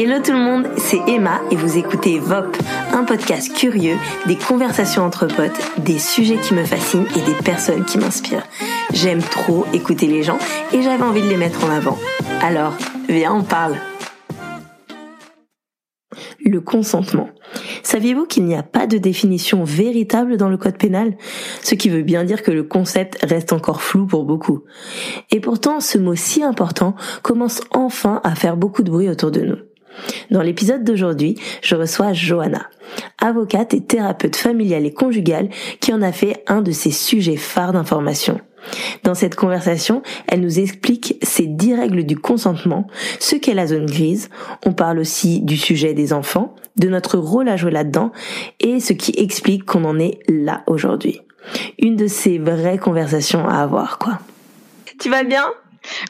Hello tout le monde, c'est Emma et vous écoutez VOP, un podcast curieux, des conversations entre potes, des sujets qui me fascinent et des personnes qui m'inspirent. J'aime trop écouter les gens et j'avais envie de les mettre en avant. Alors, viens, on parle. Le consentement. Saviez-vous qu'il n'y a pas de définition véritable dans le code pénal? Ce qui veut bien dire que le concept reste encore flou pour beaucoup. Et pourtant, ce mot si important commence enfin à faire beaucoup de bruit autour de nous. Dans l'épisode d'aujourd'hui, je reçois Johanna, avocate et thérapeute familiale et conjugale qui en a fait un de ses sujets phares d'information. Dans cette conversation, elle nous explique ces dix règles du consentement, ce qu'est la zone grise. On parle aussi du sujet des enfants, de notre rôle à jouer là-dedans et ce qui explique qu'on en est là aujourd'hui. Une de ces vraies conversations à avoir, quoi. Tu vas bien?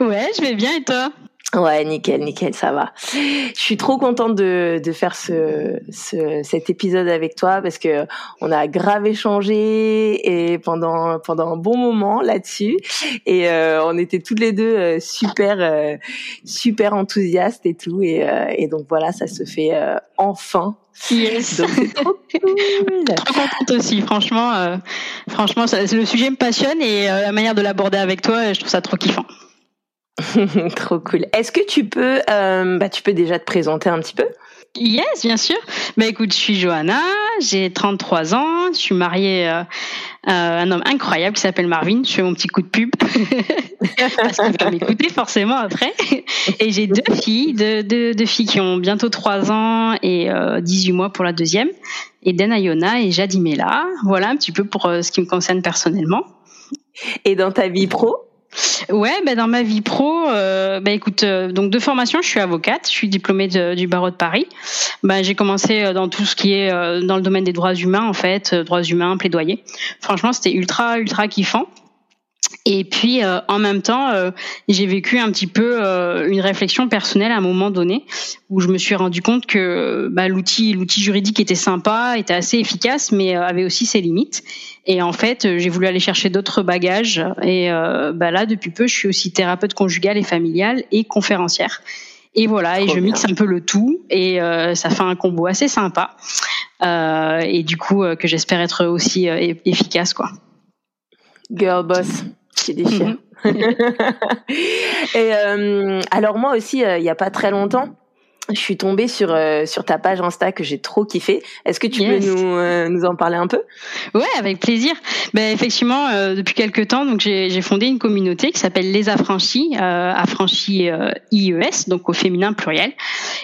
Ouais, je vais bien et toi? Ouais, nickel, nickel, ça va. Je suis trop contente de, de faire ce, ce, cet épisode avec toi parce que on a grave échangé et pendant pendant un bon moment là-dessus et euh, on était toutes les deux euh, super euh, super enthousiastes et tout et, et donc voilà, ça se fait enfin. Yes. Donc c'est trop cool. trop contente aussi, franchement. franchement, ça, le sujet me passionne et la manière de l'aborder avec toi, je trouve ça trop kiffant. Trop cool. Est-ce que tu peux, euh, bah, tu peux déjà te présenter un petit peu? Yes, bien sûr. Bah écoute, je suis Johanna, j'ai 33 ans, je suis mariée euh, à un homme incroyable qui s'appelle Marvin. Je fais mon petit coup de pub parce qu'il va m'écouter forcément après. Et j'ai deux filles, deux, deux, deux, filles qui ont bientôt 3 ans et euh, 18 mois pour la deuxième. Eden Ayona et Jadimela. Voilà un petit peu pour euh, ce qui me concerne personnellement. Et dans ta vie pro? Ouais, bah dans ma vie pro, euh, bah écoute, euh, donc de formation, je suis avocate, je suis diplômée du barreau de Paris. Bah j'ai commencé euh, dans tout ce qui est euh, dans le domaine des droits humains en fait, droits humains, plaidoyer. Franchement, c'était ultra ultra kiffant. Et puis euh, en même temps, euh, j'ai vécu un petit peu euh, une réflexion personnelle à un moment donné où je me suis rendu compte que bah, l'outil, l'outil juridique était sympa, était assez efficace, mais avait aussi ses limites. Et en fait, j'ai voulu aller chercher d'autres bagages. Et bah, là, depuis peu, je suis aussi thérapeute conjugale et familiale et conférencière. Et voilà, et je mixe un peu le tout, et ça fait un combo assez sympa. et du coup, que j'espère être aussi efficace, quoi. Girl boss qui déchire. et euh, alors moi aussi, euh, il y a pas très longtemps, je suis tombée sur euh, sur ta page Insta que j'ai trop kiffé. Est-ce que tu peux nous euh, nous en parler un peu? Ouais, avec plaisir. Ben effectivement, euh, depuis quelques temps, donc j'ai fondé une communauté qui s'appelle les affranchis, affranchis IES, donc au féminin pluriel.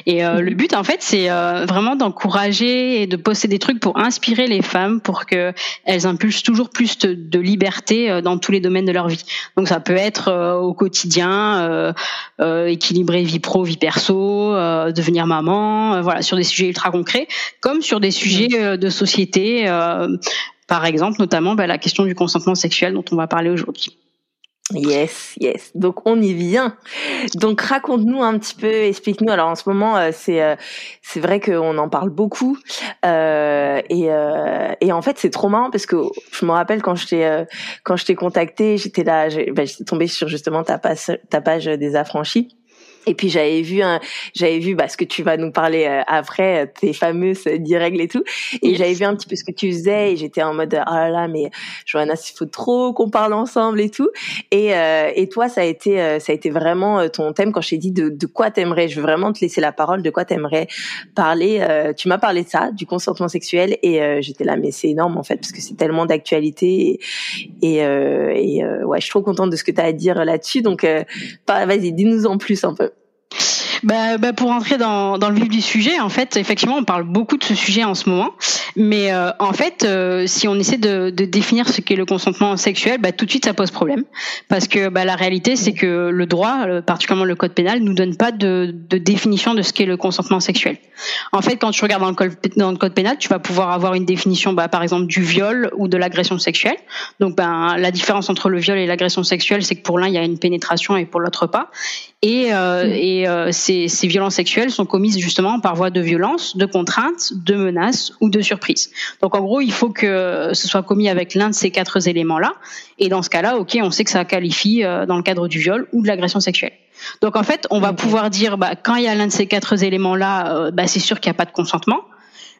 Et le mhm. but en fait, c'est vraiment d'encourager et de poster des trucs pour inspirer les femmes pour que elles impulsent toujours plus de, de liberté dans tous les domaines de leur vie. Donc ça peut être au quotidien, équilibrer vie pro, vie perso devenir maman, euh, voilà, sur des sujets ultra concrets, comme sur des sujets mmh. euh, de société, euh, par exemple, notamment bah, la question du consentement sexuel dont on va parler aujourd'hui. Yes, yes. Donc on y vient. Donc raconte-nous un petit peu, explique-nous. Alors en ce moment, c'est c'est vrai qu'on en parle beaucoup euh, et et en fait c'est trop marrant parce que je me rappelle quand je t'ai quand je t'ai contacté, j'étais là, bah, j'étais tombée sur justement ta page ta page des affranchis et puis j'avais vu un, j'avais vu bah, ce que tu vas nous parler euh, après, euh, tes fameuses euh, dix règles et tout. Et j'avais vu un petit peu ce que tu faisais et j'étais en mode oh là là mais Johanna il faut trop qu'on parle ensemble et tout. Et et toi ça a été ça a été vraiment ton thème quand je t'ai dit de, de quoi t'aimerais. Je veux vraiment te laisser la parole. De quoi t'aimerais parler. tu m'as parlé de ça, du consentement sexuel et j'étais là mais c'est énorme en fait parce que c'est tellement d'actualité et et, et ouais je suis trop contente de ce que tu as à dire là-dessus. Donc vas-y dis-nous en plus un peu bah, bah, pour entrer dans, dans le vif du sujet, en fait, effectivement, on parle beaucoup de ce sujet en ce moment, mais euh, en fait, euh, si on essaie de, de définir ce qu'est le consentement sexuel, bah, tout de suite ça pose problème, parce que bah, la réalité, c'est que le droit, euh, particulièrement le code pénal, nous donne pas de, de définition de ce qu'est le consentement sexuel. En fait, quand tu regardes dans le code, dans le code pénal, tu vas pouvoir avoir une définition, bah, par exemple, du viol ou de l'agression sexuelle. Donc, ben, la différence entre le viol et l'agression sexuelle, c'est que pour l'un il y a une pénétration et pour l'autre pas. Et, euh, et euh, ces, ces, violences sexuelles sont commises justement par voie de violence, de contrainte, de menace ou de surprise. Donc en gros, il faut que ce soit commis avec l'un de ces quatre éléments-là. Et dans ce cas-là, ok, on sait que ça qualifie euh, dans le cadre du viol ou de l'agression sexuelle. Donc en fait, on va pouvoir dire, bah, quand il y a l'un de ces quatre éléments-là, euh, bah, c'est sûr qu'il n'y a pas de consentement.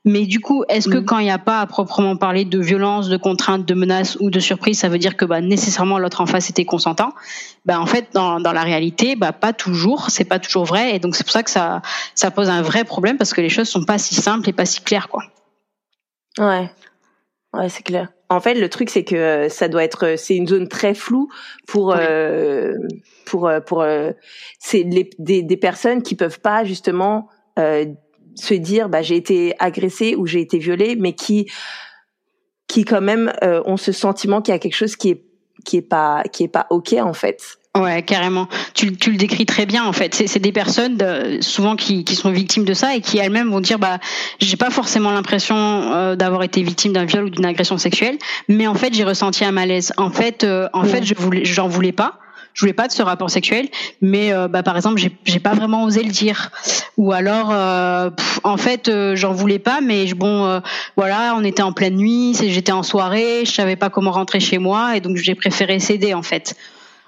Mais du coup, est-ce que mm. quand il n'y a pas à proprement parler de violence, de contrainte, de menace ou de surprise, ça veut dire que bah, nécessairement l'autre en face était consentant? Bah, En fait, dans, dans la réalité, bah, pas toujours, c'est pas toujours vrai. Et donc c'est pour ça que ça, ça pose un vrai problème parce que les choses sont pas si simples et pas si claires. Quoi. Ouais, ouais c'est clair. En fait, le truc, c'est que euh, ça doit être, euh, c'est une zone très floue pour, euh, pour, pour, c'est des, des personnes qui peuvent pas justement euh, se dire bah j'ai été agressée ou j'ai été violée mais qui qui quand même euh, ont ce sentiment qu'il y a quelque chose qui est qui est pas qui est pas ok en fait Ouais, carrément. Tu, tu le décris très bien en fait. C'est des personnes de, souvent qui, qui sont victimes de ça et qui elles-mêmes vont dire bah j'ai pas forcément l'impression euh, d'avoir été victime d'un viol ou d'une agression sexuelle, mais en fait j'ai ressenti un malaise. En fait, euh, en fait je voulais, j'en voulais pas je voulais pas de ce rapport sexuel, mais euh, bah, par exemple, j'ai pas vraiment osé le dire. Ou alors, euh, en fait, euh, j'en voulais pas, mais bon, voilà, on était en pleine nuit, j'étais en soirée, je savais pas comment rentrer chez moi, et donc j'ai préféré céder en fait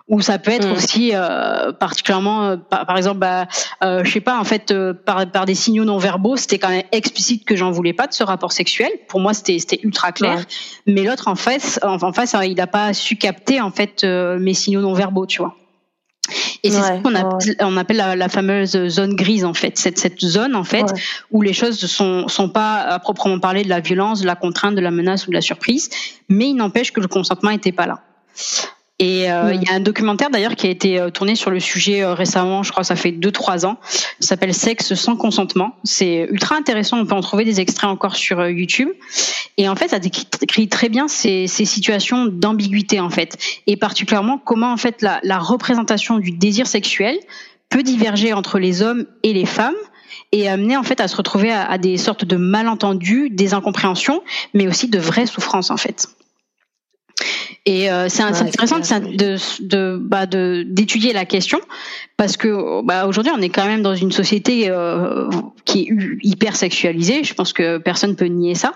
ou ça peut être mm. aussi euh, particulièrement euh, par, exemple bah, euh, je sais pas en fait euh, par, par des signaux non verbaux c'était quand même explicite que j'en voulais pas de ce rapport sexuel. Pour moi c'était c'était ultra clair. Mais l'autre en face en, face il n'a pas su capter en fait mes signaux non verbaux tu vois. Et c'est ce qu'on appelle, on appelle la, la, fameuse zone grise en fait, cette, cette zone en fait où les choses sont sont pas à proprement parler de la violence, de la contrainte, de la menace ou de la surprise, mais il n'empêche que le consentement n'était pas là. Et euh, il y a un documentaire d'ailleurs qui a été euh, tourné sur le sujet euh, récemment, je crois que ça fait 2-3 ans. Ça s'appelle Sexe sans consentement. C'est ultra intéressant, on peut en trouver des extraits encore sur YouTube. Et en fait, ça décrit très bien ces, ces situations d'ambiguïté en fait. Et particulièrement comment en fait la, la représentation du désir sexuel peut diverger entre les hommes et les femmes et amener en fait à se retrouver à, à des sortes de malentendus, des incompréhensions, mais aussi de vraies souffrances en fait. Et euh, c'est intéressant de, de, bah, de d'étudier la question parce que bah, aujourd'hui on est quand même dans une société euh, qui est hyper sexualisée. Je pense que personne peut nier ça.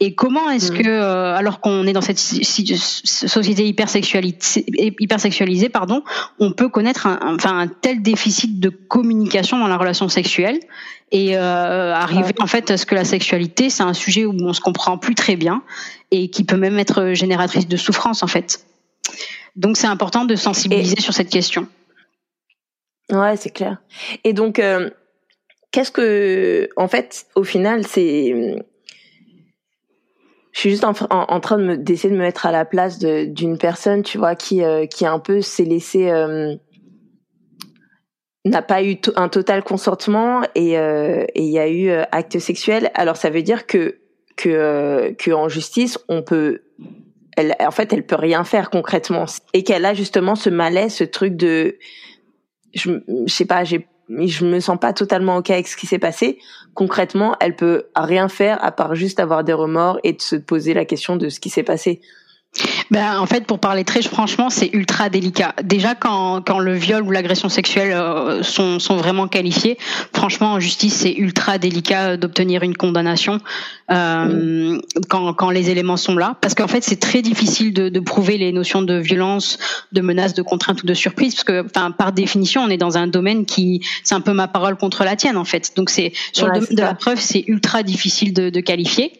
Et comment est-ce mm. que, euh, alors qu'on est dans cette société hyper sexualisée, pardon, on peut connaître un, enfin un tel déficit de communication dans la relation sexuelle et euh, arriver en fait à ce que la sexualité c'est un sujet où on se comprend plus très bien et qui peut même être génératrice de souffrance en fait. Donc c'est important de sensibiliser sur cette question. Ouais, c'est clair. Et donc, euh, qu'est-ce que, en fait, au final, c'est je suis juste en, train de d'essayer de me mettre à la place d'une personne, tu vois, qui euh, un peu s'est laissé euh, n'a pas eu un total consentement et euh, et il y a eu acte sexuel. Alors ça veut dire que que en justice on peut en fait elle peut rien faire concrètement et qu'elle a justement ce malaise, ce truc de je, je sais pas, j'ai je me sens pas totalement ok avec ce qui s'est passé. Concrètement, elle peut rien faire à part juste avoir des remords et de se poser la question de ce qui s'est passé. Ben, en fait, pour parler très franchement, c'est ultra délicat. Déjà, quand, quand le viol ou l'agression sexuelle euh, sont, sont vraiment qualifiés, franchement, en justice, c'est ultra délicat d'obtenir une condamnation euh, quand, quand les éléments sont là. Parce qu'en fait, c'est très difficile de, de prouver les notions de violence, de menace, de contrainte ou de surprise. Parce que, enfin, par définition, on est dans un domaine qui, c'est un peu ma parole contre la tienne, en fait. Donc, c'est sur le domaine de la preuve, c'est ultra difficile de, de qualifier.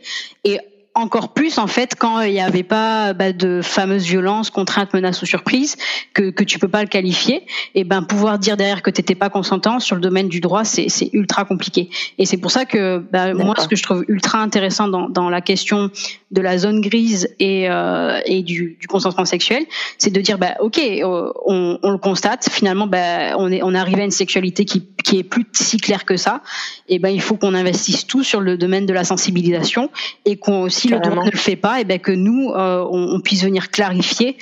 Et encore plus en fait quand il n'y avait pas bah, de fameuses violences, contraintes, menaces ou surprises que que tu peux pas le qualifier. Et ben pouvoir dire derrière que tu n'étais pas consentant sur le domaine du droit, c'est c'est ultra compliqué. Et c'est pour ça que bah, moi ce que je trouve ultra intéressant dans dans la question de la zone grise et euh, et du, du consentement sexuel, c'est de dire bah ok euh, on, on le constate finalement bah on est on est arrivé à une sexualité qui qui est plus si claire que ça. Et ben il faut qu'on investisse tout sur le domaine de la sensibilisation et qu'on aussi le droit ne le fait pas, et ben que nous euh, on, puisse venir clarifier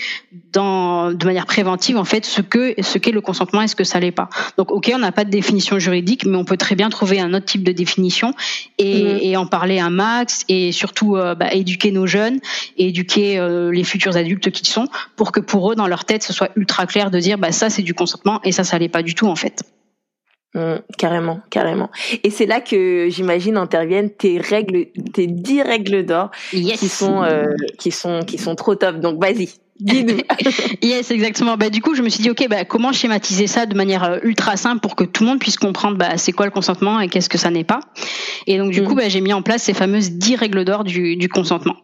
dans, de manière préventive en fait ce que ce qu'est le consentement et ce que ça l'est pas. Donc ok, on n'a pas de définition juridique, mais on peut très bien trouver un autre type de définition et, et en parler un max et surtout euh, bah, éduquer nos jeunes et éduquer euh, les futurs adultes qui sont pour que pour eux dans leur tête ce soit ultra clair de dire bah ça c'est du consentement et ça ça l'est pas du tout en fait. Mmh, carrément, carrément. Et c'est là que j'imagine interviennent tes règles, tes dix règles d'or qui sont euh, qui sont qui sont trop top. Donc vas-y, dis-nous. yes, exactement. Bah du coup, je me suis dit ok, bah comment schématiser ça de manière euh, ultra simple pour que tout le monde puisse comprendre bah c'est quoi le consentement et qu'est-ce que ça n'est pas? Et donc du mmh. coup, bah j'ai mis en place ces fameuses dix règles d'or du, du consentement.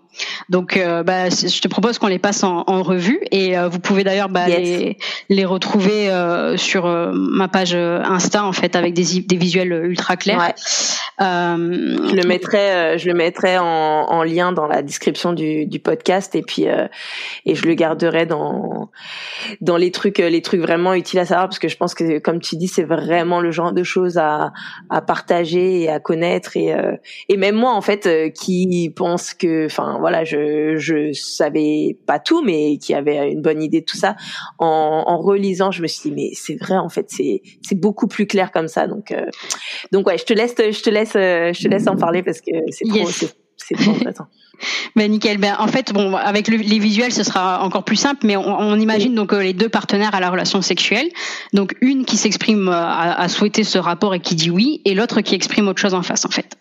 Donc, euh, bah, je te propose qu'on les passe en, revue et euh, vous pouvez d'ailleurs bah, les, les, retrouver euh, sur ma page Insta en fait avec des, des visuels ultra clairs. je le mettrai, je le mettrai en, en, lien dans la description du, du podcast et puis et je le garderai dans dans les trucs les trucs vraiment utiles à savoir parce que je pense que comme tu dis c'est vraiment le genre de choses à, à partager et à connaître et et même moi en fait qui pense que enfin voilà, je je savais pas tout, mais qui avait une bonne idée de tout ça. En, en relisant, je me suis dit mais c'est vrai en fait, c'est c'est beaucoup plus clair comme ça. Donc euh, donc ouais, je te laisse je te laisse euh, je te laisse en parler parce que c'est trop c'est intéressant. Ben nickel. Ben en fait, bon, avec les visuels, ce sera encore plus simple, mais on, on imagine donc euh, les deux partenaires à la relation sexuelle. Donc une qui s'exprime à, à, souhaiter ce rapport et qui dit oui, et l'autre qui exprime autre chose en face, en fait.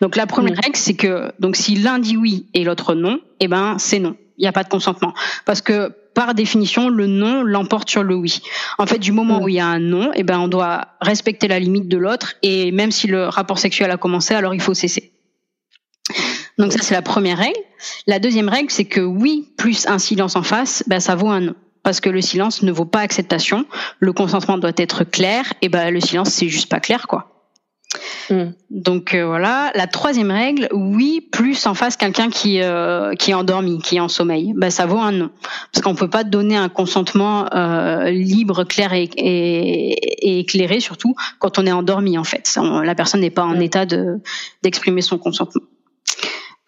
Donc la première règle, c'est que donc si l'un dit oui et l'autre non, eh ben c'est non. Il n'y a pas de consentement parce que par définition, le non l'emporte sur le oui. En fait, du moment où il y a un non, eh ben on doit respecter la limite de l'autre et même si le rapport sexuel a commencé, alors il faut cesser. Donc ça c'est la première règle. La deuxième règle, c'est que oui plus un silence en face, ben ça vaut un non parce que le silence ne vaut pas acceptation. Le consentement doit être clair et ben le silence c'est juste pas clair quoi. Mm. Donc euh, voilà. La troisième règle, oui, plus en face quelqu'un qui euh, qui est endormi, qui est en sommeil, bah ça vaut un non, parce qu'on peut pas donner un consentement euh, libre, clair et, et, éclairé, surtout quand on est endormi en fait. la personne n'est pas en mm. état de d'exprimer son consentement.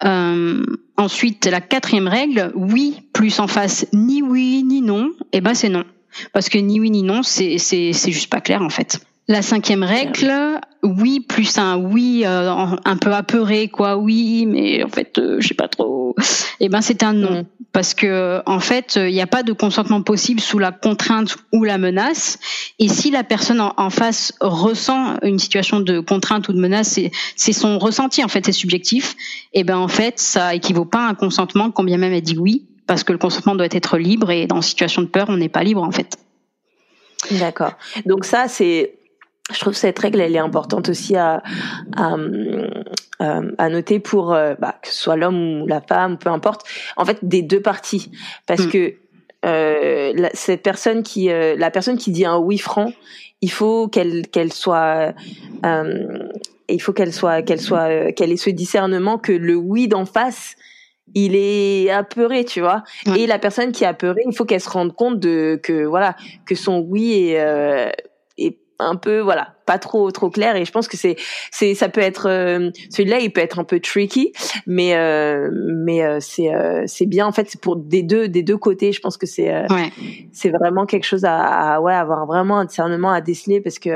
Ensuite, la quatrième règle, oui, plus en face ni oui ni non, eh ben c'est non, parce que ni oui ni non, c'est juste pas clair en fait. La cinquième règle, oui plus un oui euh, un peu apeuré quoi, oui mais en fait euh, je sais pas trop. Eh ben c'est un non mm. parce que en fait il n'y a pas de consentement possible sous la contrainte ou la menace. Et si la personne en, face ressent une situation de contrainte ou de menace, c'est son ressenti en fait, c'est subjectif. Et eh ben en fait ça équivaut pas à un consentement quand bien même elle dit oui parce que le consentement doit être libre et dans une situation de peur on n'est pas libre en fait. D'accord. Donc ça c'est je trouve cette règle elle est importante aussi à à, à noter pour euh, bah, que ce soit l'homme ou la femme peu importe en fait des deux parties parce mm. que euh, la, cette personne qui euh, la personne qui dit un oui franc il faut qu'elle qu'elle soit euh, il faut qu'elle soit qu'elle soit qu'elle ait ce discernement que le oui d'en face il est apeuré, tu vois. Et la personne qui est apeurée, il faut qu'elle se rende compte de que voilà que son oui est euh, un peu voilà pas trop trop clair et je pense que c'est c'est ça peut être euh, celui-là il peut être un peu tricky mais euh, mais euh, c'est c'est bien. En fait c'est pour des deux des deux côtés je pense que c'est c'est vraiment quelque chose à, à, ouais avoir vraiment un discernement à déceler parce que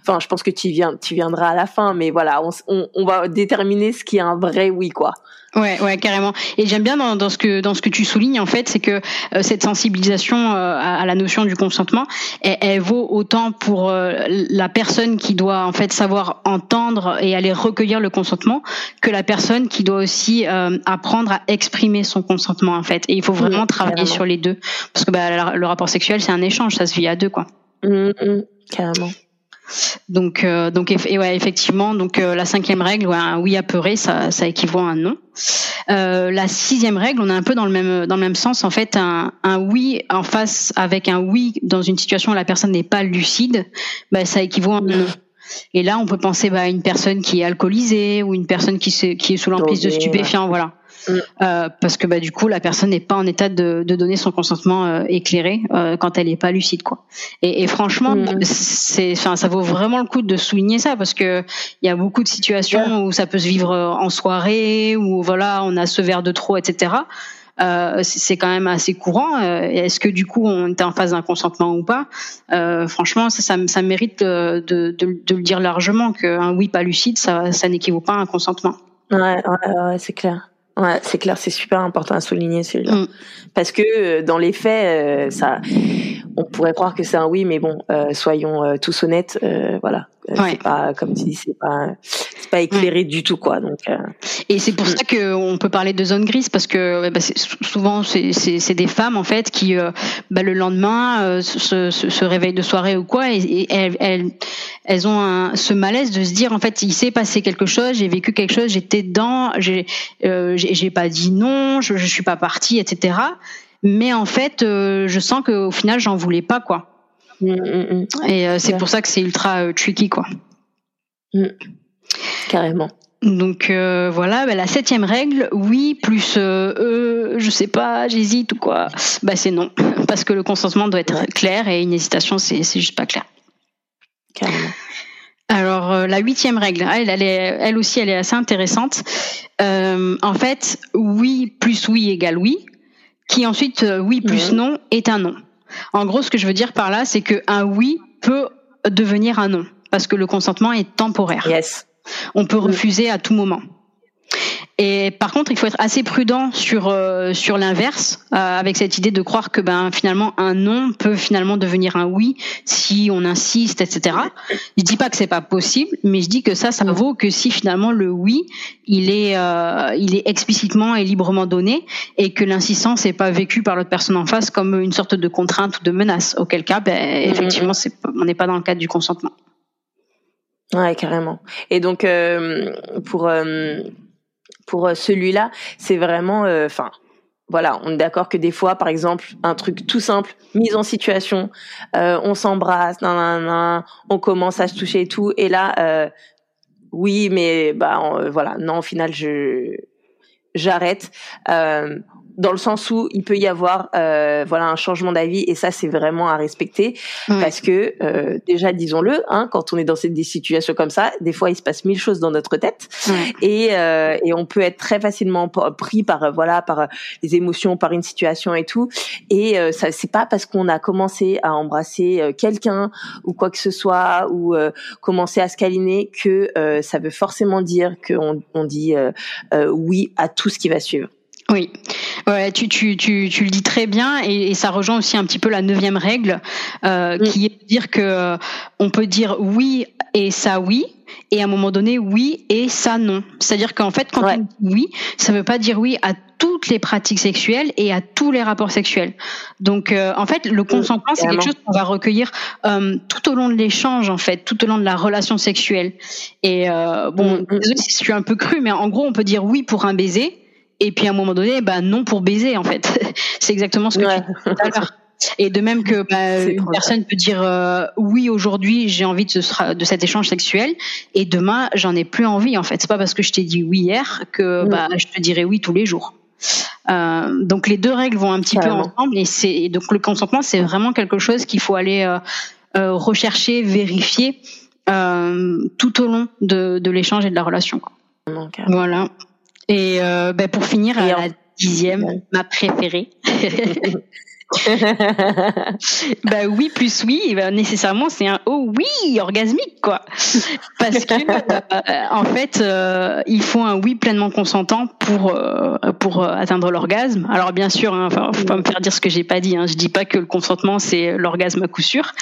enfin je pense que tu viens tu viendras à la fin mais voilà on, on, on va déterminer ce qui est un vrai oui quoi. Ouais, ouais, carrément. Et j'aime bien dans, dans, ce que dans ce que tu soulignes en fait, c'est que euh, cette sensibilisation euh, à, la notion du consentement, elle, elle vaut autant pour euh, la personne qui doit en fait savoir entendre et aller recueillir le consentement, que la personne qui doit aussi apprendre à exprimer son consentement en fait. Et il faut vraiment travailler sur les deux, parce que bah, le rapport sexuel c'est un échange, ça se vit à deux quoi. Mmh, mmh, carrément. Donc, euh, donc et ouais, effectivement, donc euh, la cinquième règle, ouais, un oui apeuré, ça, ça équivaut à un non. Euh, la sixième règle, on est un peu dans le même dans le même sens. En fait, un, un oui en face avec un oui dans une situation où la personne n'est pas lucide, bah, ça équivaut à un non. Et là, on peut penser bah, à une personne qui est alcoolisée ou une personne qui, qui est sous l'emprise de stupéfiants, voilà. Mm. Euh, parce que bah du coup la personne n'est pas en état de, de donner son consentement euh, éclairé euh, quand elle n'est pas lucide quoi. Et, et franchement mm. c'est ça vaut vraiment le coup de souligner ça parce que il y a beaucoup de situations où ça peut se vivre en soirée où voilà on a ce verre de trop etc. Euh, c'est quand même assez courant. Est-ce que du coup on est en phase d'un consentement ou pas? Euh, Franchement, ça, ça, ça mérite de, de, de, le dire largement qu'un oui pas lucide, ça, ça n'équivaut pas à un consentement. Ouais, ouais, ouais c'est clair. Ouais, c'est clair, c'est super important à souligner celui-là. Mm. Parce que euh, dans les faits, euh, ça, on pourrait croire que c'est un oui, mais bon, euh, soyons euh, tous honnêtes, euh, voilà. C'est pas, comme tu dis, c'est pas, c'est pas éclairé du tout, quoi. Donc. Et c'est pour mm. ça qu'on peut parler de zone grise parce que bah, souvent c'est des femmes en fait qui, bah, le lendemain, se, se, se, réveillent de soirée ou quoi, et, elles, elles, elles, ont un, ce malaise de se dire en fait, il s'est passé quelque chose, j'ai vécu quelque chose, j'étais dedans, j'ai, j'ai pas dit non, je, je suis pas partie, etc mais en fait, euh, je sens qu'au final, j'en voulais pas, quoi. Mm, mm, mm. Et euh, c'est pour ça que c'est ultra euh, tricky, quoi. Carrément. Donc voilà, bah, la septième règle, oui plus euh, je sais pas, j'hésite ou quoi, bah c'est non, parce que le consentement doit être clair et une hésitation c'est c'est juste pas clair. Carrément. Alors la huitième règle, elle, elle, est, elle aussi elle est assez intéressante. en fait, oui plus oui égale oui qui ensuite euh, oui plus non est un non. En gros, ce que je veux dire par là, c'est que un oui peut devenir un non parce que le consentement est temporaire. Yes. On peut refuser à tout moment. Et par contre, il faut être assez prudent sur euh, sur l'inverse, euh, avec cette idée de croire que ben finalement un non peut finalement devenir un oui si on insiste, etc. Je dis pas que c'est pas possible, mais je dis que ça, ça vaut que si finalement le oui, il est euh, il est explicitement et librement donné, et que l'insistance n'est pas vécue par l'autre personne en face comme une sorte de contrainte ou de menace. Auquel cas, ben, mm-hmm. effectivement, c'est on n'est pas dans le cadre du consentement. Ouais, carrément. Et donc pour pour euh, celui-là, c'est vraiment, euh, enfin, voilà, on est d'accord que des fois, par exemple, un truc tout simple, mise en situation, euh, on s'embrasse, on commence à se toucher et tout, et là, oui, mais bah voilà, non, au final, je j'arrête dans le sens où il peut y avoir euh, voilà un changement d'avis et ça c'est vraiment à respecter parce que euh, déjà disons-le hein, quand on est dans des situations comme ça des fois il se passe mille choses dans notre tête. Et, euh, et on peut être très facilement pris par voilà par les émotions par une situation et tout. Et ça c'est pas parce qu'on a commencé à embrasser quelqu'un ou quoi que ce soit ou commencer à se câliner que ça veut forcément dire qu'on on dit oui à tout ce qui va suivre oui, ouais, tu, tu, tu, tu, le dis très bien et, ça rejoint aussi un petit peu la neuvième règle euh, mm. qui est de dire que euh, on peut dire oui et ça oui et à un moment donné oui et ça non. C'est-à-dire qu'en fait quand on dit oui, ça veut pas dire oui à toutes les pratiques sexuelles et à tous les rapports sexuels. Donc euh, en fait le consentement c'est quelque chose qu'on va recueillir euh, tout au long de l'échange en fait, tout au long de la relation sexuelle. Et euh, bon, mm, mm. désolé si je suis un peu cru mais en gros on peut dire oui pour un baiser et puis à un moment donné, bah non pour baiser en fait. c'est exactement ce que tu dis tout à l'heure. Et de même que bah, une personne peut dire euh, oui aujourd'hui j'ai envie de, ce, de cet échange sexuel et demain j'en ai plus envie en fait. C'est pas parce que je t'ai dit oui hier que bah, je te dirai oui tous les jours. Euh, donc les deux règles vont un petit peu ensemble et c'est donc le consentement c'est vraiment quelque chose qu'il faut aller euh, rechercher, vérifier tout au long de, de l'échange et de la relation. Voilà. Et euh, ben pour finir, à la dixième, ma préférée. bah oui plus oui bah nécessairement c'est un oh oui orgasmique quoi. Parce que euh, en fait euh, il faut un oui pleinement consentant pour euh, pour atteindre l'orgasme. Alors bien sûr hein, faut pas me faire dire ce que j'ai pas dit hein, je dis pas que le consentement c'est l'orgasme à coup sûr.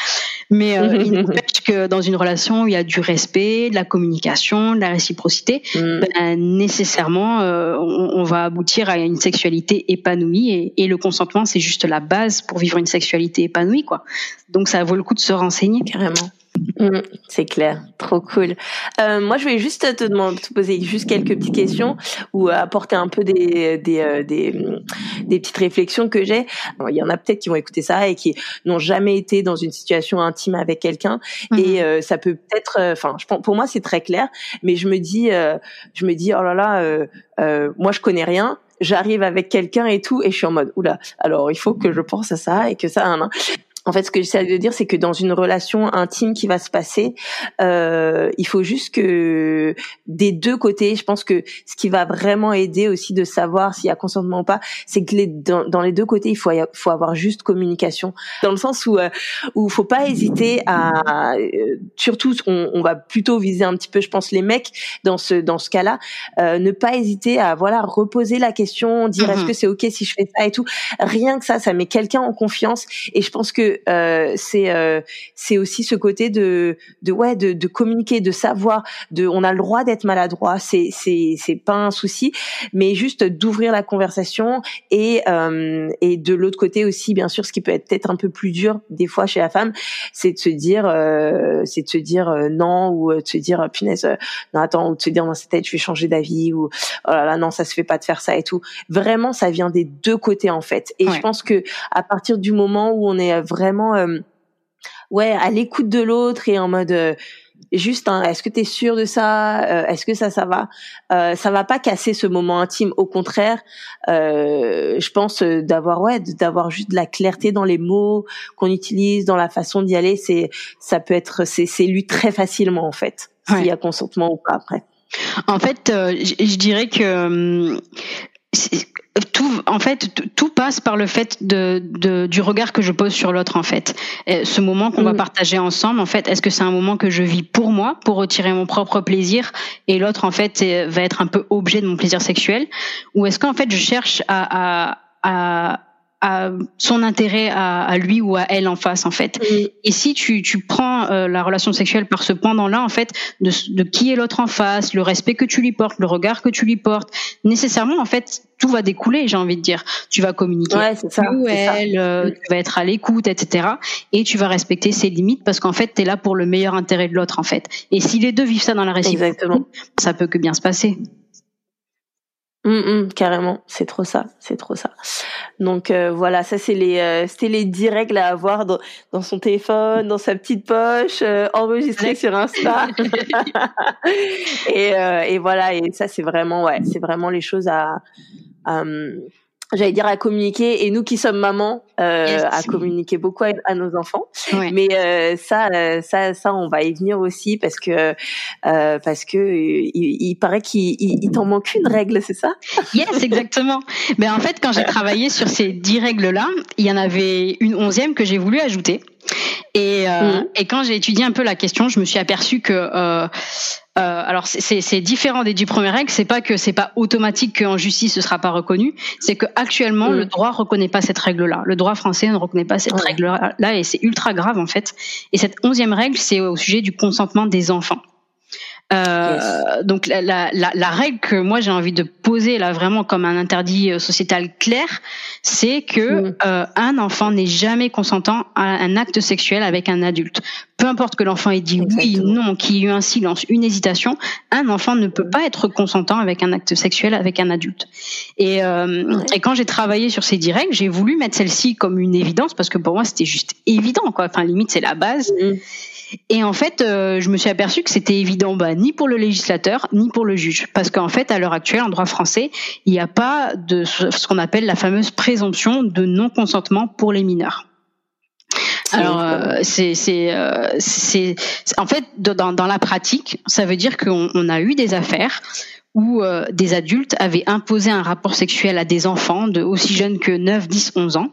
Mais il n'empêche que dans une relation où il y a du respect de la communication de la réciprocité mm. ben, nécessairement on, on, va aboutir à une sexualité épanouie et, et le consentement c'est juste la base pour vivre une sexualité épanouie, quoi. Donc ça vaut le coup de se renseigner. Carrément. Mm, c'est clair, trop cool. Euh, moi, je voulais juste te, demander, te poser juste quelques petites questions ou apporter un peu des des, euh, des, des petites réflexions que j'ai. Il y en a peut-être qui vont écouter ça et qui n'ont jamais été dans une situation intime avec quelqu'un mm-hmm. et euh, ça peut peut-être, enfin, pour moi c'est très clair, mais je me dis, je me dis, oh là là, moi je connais rien j'arrive avec quelqu'un et tout, et je suis en mode, oula, alors il faut que je pense à ça et que ça, hein, en fait, ce que j'essaie de dire, c'est que dans une relation intime qui va se passer, euh, il faut juste que des deux côtés, je pense que ce qui va vraiment aider aussi de savoir s'il y a consentement ou pas, c'est que les, dans, les deux côtés, il faut, faut avoir juste communication, dans le sens où euh, où faut pas hésiter à, euh, surtout, on, on, va plutôt viser un petit peu, je pense, les mecs dans ce dans ce cas-là, euh, ne pas hésiter à voilà reposer la question, dire est-ce mhm. que c'est ok si je fais ça et tout. Rien que ça, ça met quelqu'un en confiance, et je pense que que euh, c'est euh, c'est aussi ce côté de de ouais de, de communiquer, de savoir, de on a le droit d'être maladroit, c'est c'est c'est pas un souci, mais juste d'ouvrir la conversation et euh, et de l'autre côté aussi bien sûr ce qui peut être peut-être un peu plus dur des fois chez la femme, c'est de se dire euh, c'est de se dire euh, non ou de se dire punaise non attends ou de se dire dans sa tête je vais changer d'avis ou oh là là non ça se fait pas de faire ça et tout. Vraiment ça vient des deux côtés en fait. Et je pense que à partir du moment où on est vraiment euh, ouais à l'écoute de l'autre et en mode euh, juste hein, est-ce que tu es sûr de ça euh, est-ce que ça ça va? Euh, ça va pas casser ce moment intime. Au contraire je pense d'avoir ouais d'avoir juste de la clarté dans les mots qu'on utilise dans la façon d'y aller c'est ça peut être c'est c'est lu très facilement en fait s'il y a consentement ou pas après. En fait, je dirais que hum, tout, en fait, tout passe par le fait de, de, du regard que je pose sur l'autre, en fait. Et ce moment qu'on va mm. partager ensemble, en fait, est-ce que c'est un moment que je vis pour moi, pour retirer mon propre plaisir, et l'autre, en fait, va être un peu objet de mon plaisir sexuel, ou est-ce qu'en fait, je cherche à, à, à à son intérêt à, à, lui ou à elle en face en fait. Et si tu, tu prends euh, la relation sexuelle par ce pendant-là en fait de, de qui est l'autre en face, le respect que tu lui portes, le regard que tu lui portes, nécessairement en fait tout va découler. J'ai envie de dire, tu vas communiquer ouais, ça, ou elle, euh, tu vas être à l'écoute, etc. Et tu vas respecter ses limites parce qu'en fait tu es là pour le meilleur intérêt de l'autre en fait. Et si les deux vivent ça dans la réciprocité, ça peut que bien se passer. Mmh, mmh, carrément, c'est trop ça, c'est trop ça. Donc euh, voilà, ça c'est les, euh, c'était les 10 règles à avoir dans, son téléphone, dans sa petite poche, euh, sur Insta. et, et voilà, et ça c'est vraiment, ouais, c'est vraiment les choses à, à j'allais dire à communiquer et nous qui sommes mamans euh, à communiquer beaucoup à, nos enfants. Mais euh, ça euh, ça ça on va y venir aussi parce que euh, parce que il, il paraît qu'il il, t'en manque une règle c'est ça? Yes exactement. Mais en fait quand j'ai travaillé sur ces dix règles là il y en avait une onzième que j'ai voulu ajouter. Et, euh, mm. et quand j'ai étudié un peu la question, je me suis aperçue que euh, alors c'est différent des dix premières règles. C'est pas que c'est pas automatique qu'en justice ce sera pas reconnu. C'est que actuellement le droit reconnaît pas cette règle-là. Le droit français ne reconnaît pas cette règle-là et c'est ultra grave en fait. Et cette onzième règle, c'est au sujet du consentement des enfants. Euh, donc la, la, la, règle que moi j'ai envie de poser là vraiment comme un interdit euh, sociétal clair, c'est que mm. euh, un enfant n'est jamais consentant à un acte sexuel avec un adulte. Peu importe que l'enfant ait dit oui, non, qu'il y ait eu un silence, une hésitation, un enfant ne peut pas être consentant avec un acte sexuel avec un adulte. Et, euh, et quand j'ai travaillé sur ces dix règles, j'ai voulu mettre celle-ci comme une évidence parce que pour moi c'était juste évident quoi. Enfin limite c'est la base. Mm. Et en fait, euh, je me suis aperçue que c'était évident bah, ni pour le législateur ni pour le juge, parce qu'en fait, à l'heure actuelle, en droit français, il n'y a pas de ce qu'on appelle la fameuse présomption de non consentement pour les mineurs. Alors euh, c'est c'est euh, c'est en fait dans, dans la pratique, ça veut dire qu'on on a eu des affaires où des adultes avaient imposé un rapport sexuel à des enfants de aussi jeunes que 9, 10, 11 ans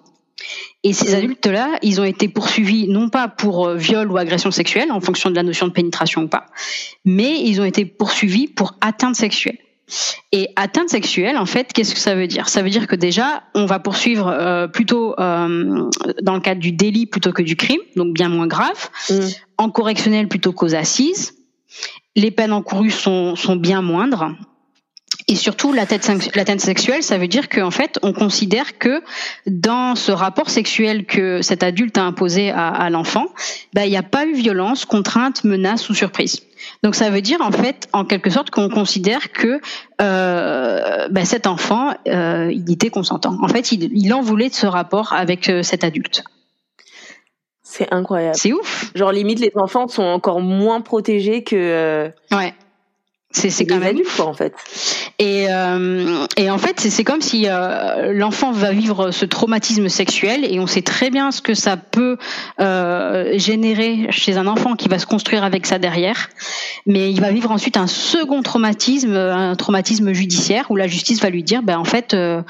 et ces adultes-là, ils ont été poursuivis non pas pour euh, viol ou agression sexuelle, en fonction de la notion de pénétration ou pas, mais ils ont été poursuivis pour atteinte sexuelle. Et atteinte sexuelle, en fait, qu'est-ce que ça veut dire? Ça veut dire que déjà, on va poursuivre euh, plutôt euh, dans le cadre du délit plutôt que du crime, donc bien moins grave, mm. en correctionnel plutôt qu'aux assises. Les peines encourues sont, sont bien moindres. Et surtout, l'atteinte sexuelle, ça veut dire qu'en fait, on considère que dans ce rapport sexuel que cet adulte a imposé à, à l'enfant, bah, il n'y a pas eu violence, contrainte, menace ou surprise. Donc ça veut dire en fait, en quelque sorte, qu'on considère que euh, bah, cet enfant, euh, il était consentant. En fait, il, il en voulait de ce rapport avec euh, cet adulte. C'est incroyable. C'est ouf. Genre limite, les enfants sont encore moins protégés que. Euh, ouais. C'est quand même quoi, en fait. Et, euh, et en fait, c'est comme si euh, l'enfant va vivre ce traumatisme sexuel et on sait très bien ce que ça peut euh, générer chez un enfant qui va se construire avec ça derrière. Mais il va vivre ensuite un second traumatisme, un traumatisme judiciaire où la justice va lui dire, ben en fait, euh,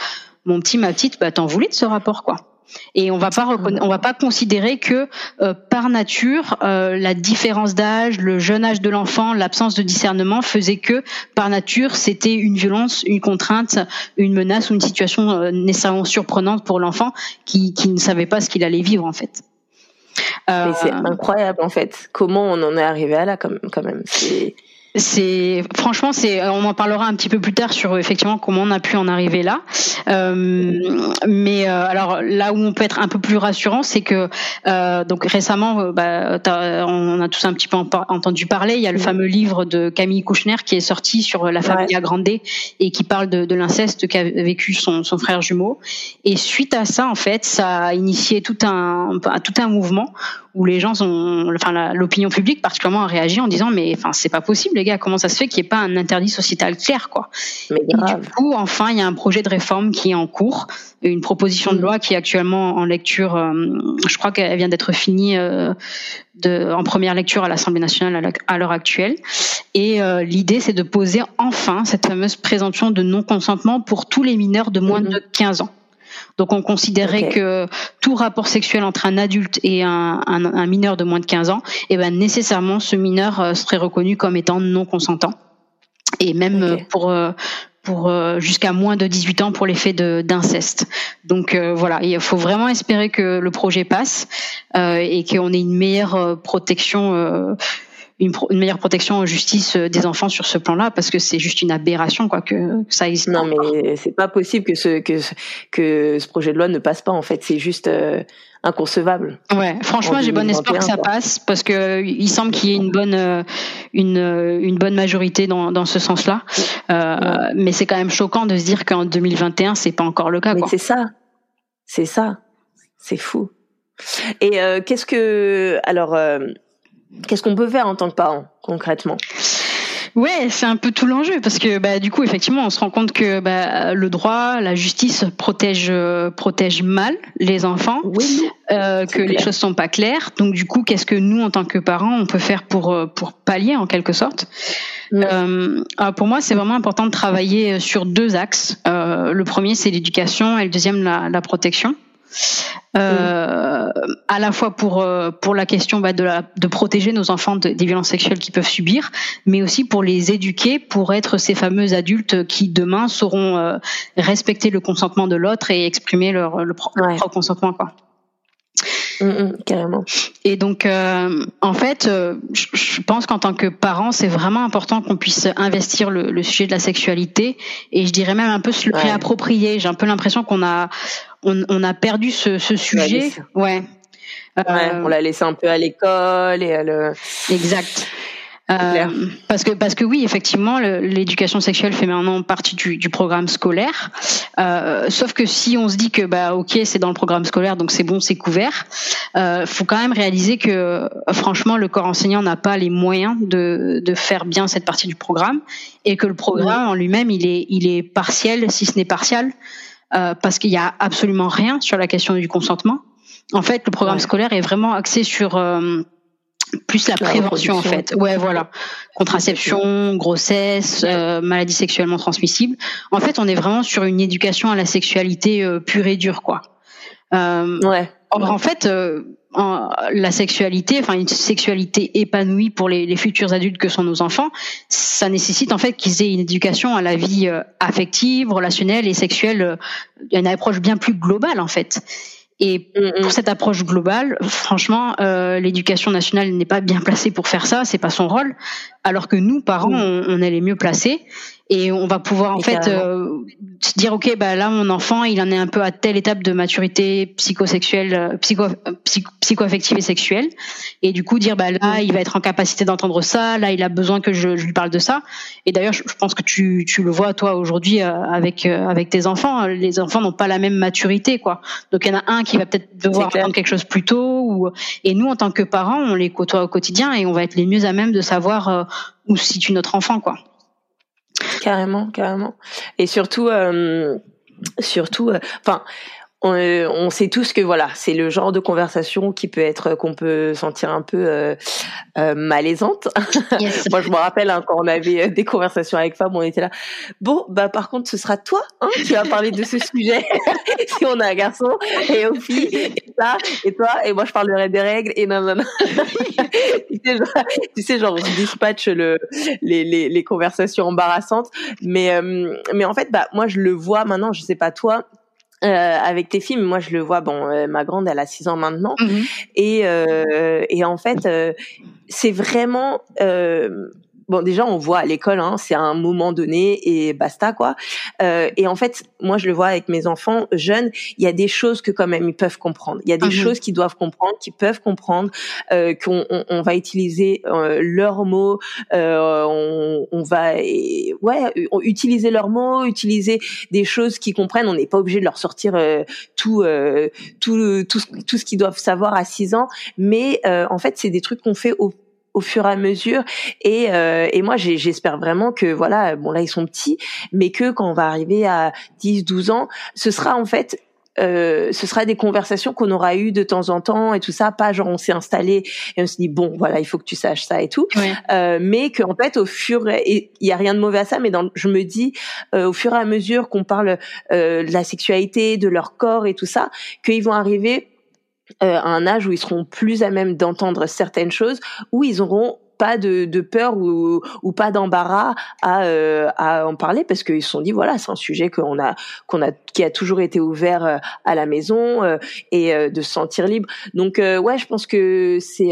mon petit, ma petite, bah t'en voulais de ce rapport, quoi. Et on va pas on va pas considérer que euh, par nature euh, la différence d'âge, le jeune âge de l'enfant, l'absence de discernement faisait que par nature c'était une violence, une contrainte, une menace ou une situation euh, nécessairement surprenante pour l'enfant qui, qui ne savait pas ce qu'il allait vivre en fait. C'est incroyable en fait. Comment on en est arrivé à là quand même. C'est franchement c'est on en parlera un petit peu plus tard sur effectivement comment on a pu en arriver là. Euh, mais euh, alors là où on peut être un peu plus rassurant c'est que euh, donc récemment euh, bah, on a tous un petit peu entendu parler. Il y a le fameux livre de Camille Kouchner qui est sorti sur la famille ouais. Agrandé et qui parle de, de l'inceste qu'a vécu son, son, frère jumeau. Et suite à ça en fait ça a initié tout un tout un mouvement où les gens ont, enfin l'opinion publique particulièrement a réagi en disant mais enfin c'est pas possible comment ça se fait qu'il n'y ait pas un interdit sociétal clair quoi? Mais et du coup enfin il y a un projet de réforme qui est en cours, une proposition de mm. loi qui est actuellement en lecture, euh, je crois qu'elle vient d'être finie euh, de, en première lecture à l'Assemblée nationale à l'heure actuelle et euh, l'idée c'est de poser enfin cette fameuse présomption de non consentement pour tous les mineurs de moins de 15 ans. Donc on considérait okay. que tout rapport sexuel entre un adulte et un, un, un mineur de moins de 15 ans, et eh ben nécessairement ce mineur euh, serait reconnu comme étant non consentant. Et même okay. Euh, pour euh, pour jusqu'à moins de 18 ans pour l'effet d'inceste. Donc euh, voilà, il faut vraiment espérer que le projet passe euh, et qu'on ait une meilleure protection euh, une, pro une, meilleure protection en justice euh, des enfants sur ce plan-là parce que c'est juste une aberration quoi que, que ça existe. Non mais c'est pas possible que ce que que ce projet de loi ne passe pas en fait, c'est juste euh, inconcevable. Ouais, franchement, j'ai bon espoir que ça passe parce que il semble qu'il y ait une bonne euh, une une bonne majorité dans dans ce sens-là. Euh, ouais. mais c'est quand même choquant de se dire qu'en 2021, c'est pas encore le cas c'est ça. C'est ça. C'est fou. Et euh, qu'est-ce que alors Qu'est-ce qu'on peut faire en tant que parent concrètement? Ouais, c'est un peu tout l'enjeu parce que bah, du coup, effectivement, on se rend compte que bah, le droit, la justice protège euh, protège mal les enfants, oui, euh, que clair. les choses sont pas claires. Donc du coup, qu'est-ce que nous, en tant que parents, on peut faire pour euh, pour pallier en quelque sorte? Euh, Pour moi, c'est vraiment important de travailler sur deux axes. Euh, le premier, c'est l'éducation, et le deuxième, la, la protection euh, à la fois pour euh, pour la question bah, de, la, de protéger nos enfants de, des violences sexuelles qu'ils peuvent subir, mais aussi pour les éduquer pour être ces fameux adultes qui demain sauront euh, respecter le consentement de l'autre et exprimer leur le propre ouais. consentement quoi. Mmh, mmh, carrément. Et donc, euh, en fait, euh, je, je, pense qu'en tant que parent, c'est vraiment important qu'on puisse investir le, le, sujet de la sexualité et je dirais même un peu se le ouais. réapproprier. J'ai un peu l'impression qu'on a, on, on, a perdu ce, ce sujet. Ouais. Euh, ouais. on l'a laissé un peu à l'école et à le. Exact. Euh, parce que parce que oui effectivement l'éducation sexuelle fait maintenant partie du, du programme scolaire euh, sauf que si on se dit que bah ok c'est dans le programme scolaire donc c'est bon c'est couvert euh, faut quand même réaliser que franchement le corps enseignant n'a pas les moyens de, de faire bien cette partie du programme et que le programme en lui-même il est il est partiel si ce n'est partial euh, parce qu'il y a absolument rien sur la question du consentement en fait le programme ouais. scolaire est vraiment axé sur euh, plus la, la prévention en fait. Ouais, voilà. Contraception, grossesse, euh, maladies sexuellement transmissibles. En fait, on est vraiment sur une éducation à la sexualité euh, pure et dure, quoi. Euh, ouais. Or, en fait, euh, en, la sexualité, enfin une sexualité épanouie pour les, les, futurs adultes que sont nos enfants, ça nécessite en fait qu'ils aient une éducation à la vie euh, affective, relationnelle et sexuelle, une approche bien plus globale en fait. Et pour cette approche globale, franchement, euh, l'éducation nationale n'est pas bien placée pour faire ça, c'est pas son rôle. Alors que nous, parents, on, on est les mieux placés et on va pouvoir en fait euh, se dire ok bah là mon enfant il en est un peu à telle étape de maturité psychosexuelle euh, psycho psycho psychoaffective et sexuelle. Et du coup dire bah là il va être en capacité d'entendre ça là il a besoin que je, je lui parle de ça. Et d'ailleurs je, pense que tu, tu le vois toi aujourd'hui euh, avec euh, avec tes enfants. Les enfants n'ont pas la même maturité quoi. Donc il y en a un qui va peut-être devoir apprendre quelque chose plus tôt ou et nous en tant que parents on les côtoie au quotidien et on va être les mieux à même de savoir euh, où se situe notre enfant quoi carrément, carrément. Et surtout, euh, surtout, euh, enfin, on, euh, on, sait tous que voilà, c'est le genre de conversation qui peut être qu'on peut sentir un peu euh, euh, malaisante. Yes. Moi, je me rappelle hein, quand on avait des conversations avec Fab, on était là. Bon, bah par contre, ce sera toi hein, qui vas parler de ce sujet si on a un garçon et aux filles et ça et toi et moi je parlerai des règles et non non non. tu, sais, genre, tu sais genre je dispatch le les, les, les conversations embarrassantes, mais mais en fait bah moi je le vois maintenant, je sais pas toi euh, avec tes films. Moi, je le vois. Bon, euh, ma grande, elle a 6 ans maintenant, mhm. et euh, et en fait, euh, c'est vraiment bon déjà on voit à l'école hein, c'est à un moment donné et basta quoi. Euh, et en fait moi je le vois avec mes enfants jeunes il y a des choses que quand même ils peuvent comprendre. Il y a des mhm. choses qu'ils doivent comprendre qu'ils peuvent comprendre euh, qu'on on, on va utiliser euh, leurs mots euh, on, on, va ouais utiliser leurs mots utiliser des choses qu'ils comprennent. On n'est pas obligé de leur sortir euh, tout, euh, tout tout tout ce qu'ils doivent savoir à 6 ans. Mais en fait c'est des trucs qu'on fait au au fur et à mesure. Et, euh, et moi, j'espère vraiment que, voilà, bon là, ils sont petits, mais que quand on va arriver à 10, 12 ans, ce sera en fait euh, ce sera des conversations qu'on aura eues de temps en temps et tout ça, pas genre on s'est installé et on se dit bon voilà il faut que tu saches ça et tout, euh, mais qu'en fait au fur et il y a rien de mauvais à ça, mais dans, je me dis euh, au fur et à mesure qu'on parle euh, de la sexualité, de leur corps et tout ça, qu'ils vont arriver à un âge où ils seront plus à même d'entendre certaines choses, où ils auront pas de, de peur ou, ou pas d'embarras à, euh, à en parler parce qu'ils se sont dit voilà c'est un sujet qu'on a qu'on a qui a toujours été ouvert euh, à la maison euh, et de se sentir libre donc ouais je pense que c'est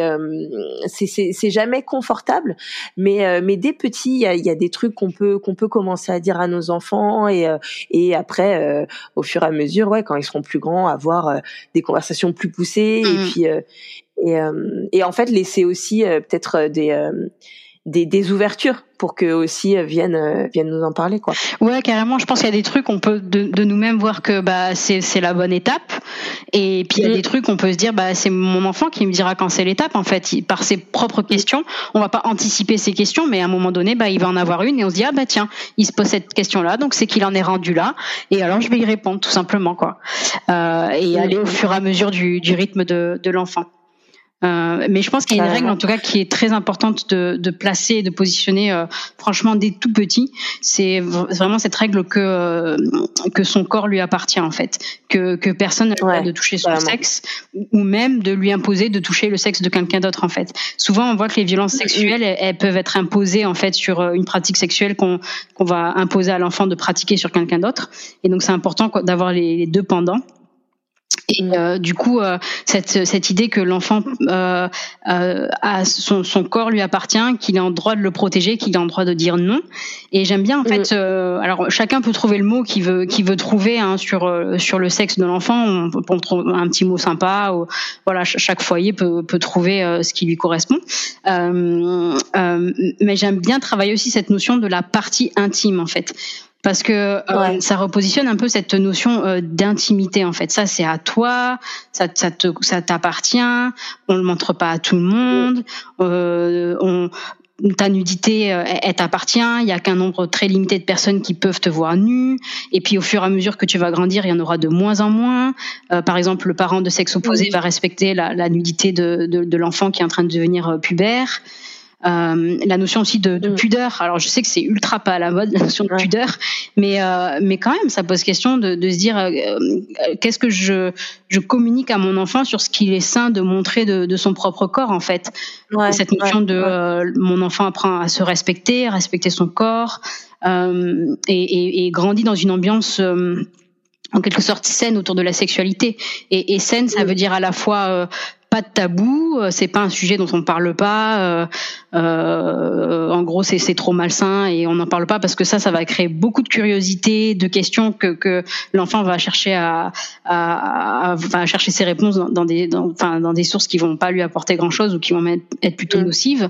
c'est c'est jamais confortable mais mais dès petit il y a, y a des trucs qu'on peut qu'on peut commencer à dire à nos enfants et et après au fur et à mesure ouais quand ils seront plus grands avoir des conversations plus poussées et mmh. puis et, euh, et en fait laisser aussi euh, peut-être euh, des des, des, ouvertures pour que aussi viennent viennent nous en parler quoi. Ouais carrément. Je pense qu'il y a des trucs on peut de, de nous-mêmes voir que bah c'est c'est la bonne étape et puis il y a mm. des trucs on peut se dire bah c'est mon enfant qui me dira quand c'est l'étape en fait par ses propres questions. On va pas anticiper ses questions mais à un moment donné bah il va en avoir une et on se dit ah bah tiens il se pose cette question là donc c'est qu'il en est rendu là et alors je vais y répondre tout simplement quoi euh, et mm. aller au fur et à mesure du, du rythme de, de l'enfant. Euh, mais je pense qu'il y a une règle en tout cas qui est très importante de, de placer et de positionner euh, franchement dès tout petit. C'est vraiment cette règle que euh, que son corps lui appartient en fait, que que personne n'a le droit de toucher son sexe ou même de lui imposer de toucher le sexe de quelqu'un d'autre en fait. Souvent on voit que les violences sexuelles elles, peuvent être imposées en fait sur une pratique sexuelle qu'on qu'on va imposer à l'enfant de pratiquer sur quelqu'un d'autre. Et donc c'est important d'avoir les, les deux pendants. Et euh, du coup, euh, cette, cette idée que l'enfant euh, euh, a son, son, corps lui appartient, qu'il est en droit de le protéger, qu'il est en droit de dire non. Et j'aime bien en fait. Mm. Euh, alors chacun peut trouver le mot qu'il veut, qu'il veut trouver hein, sur sur le sexe de l'enfant. On peut trouver un petit mot sympa. Ou, voilà, chaque foyer peut, peut trouver ce qui lui correspond. mais j'aime bien travailler aussi cette notion de la partie intime en fait parce que euh, ça repositionne un peu cette notion euh, d'intimité en fait. Ça c'est à toi, ça, ça te, ça t'appartient. On le montre pas à tout le monde. Euh, on, ta nudité elle, t'appartient. Il y a qu'un nombre très limité de personnes qui peuvent te voir nu. Et puis au fur et à mesure que tu vas grandir, il y en aura de moins en moins. par exemple, le parent de sexe opposé va respecter la, la nudité de, de, de l'enfant qui est en train de devenir pubère. Euh, la notion aussi de, de, mm. pudeur. Alors je sais que c'est ultra pas à la mode la notion de pudeur, mais euh, mais quand même ça pose question de, de se dire euh, qu'est-ce que je je communique à mon enfant sur ce qu'il est sain de montrer de, de son propre corps en fait. Ouais, cette notion de mon enfant apprend à se respecter, à respecter son corps et, et, et, grandit dans une ambiance en quelque sorte saine autour de la sexualité. Et, et saine, ça veut dire à la fois pas de tabou, euh, c'est pas un sujet dont on parle pas. Euh, euh, en gros, c'est trop malsain et on n'en parle pas parce que ça, ça va créer beaucoup de curiosité, de questions que, que l'enfant va chercher à, à, à, chercher ses réponses dans, des, dans, enfin, dans des sources qui vont pas lui apporter grand chose ou qui vont être plutôt mm. nocives.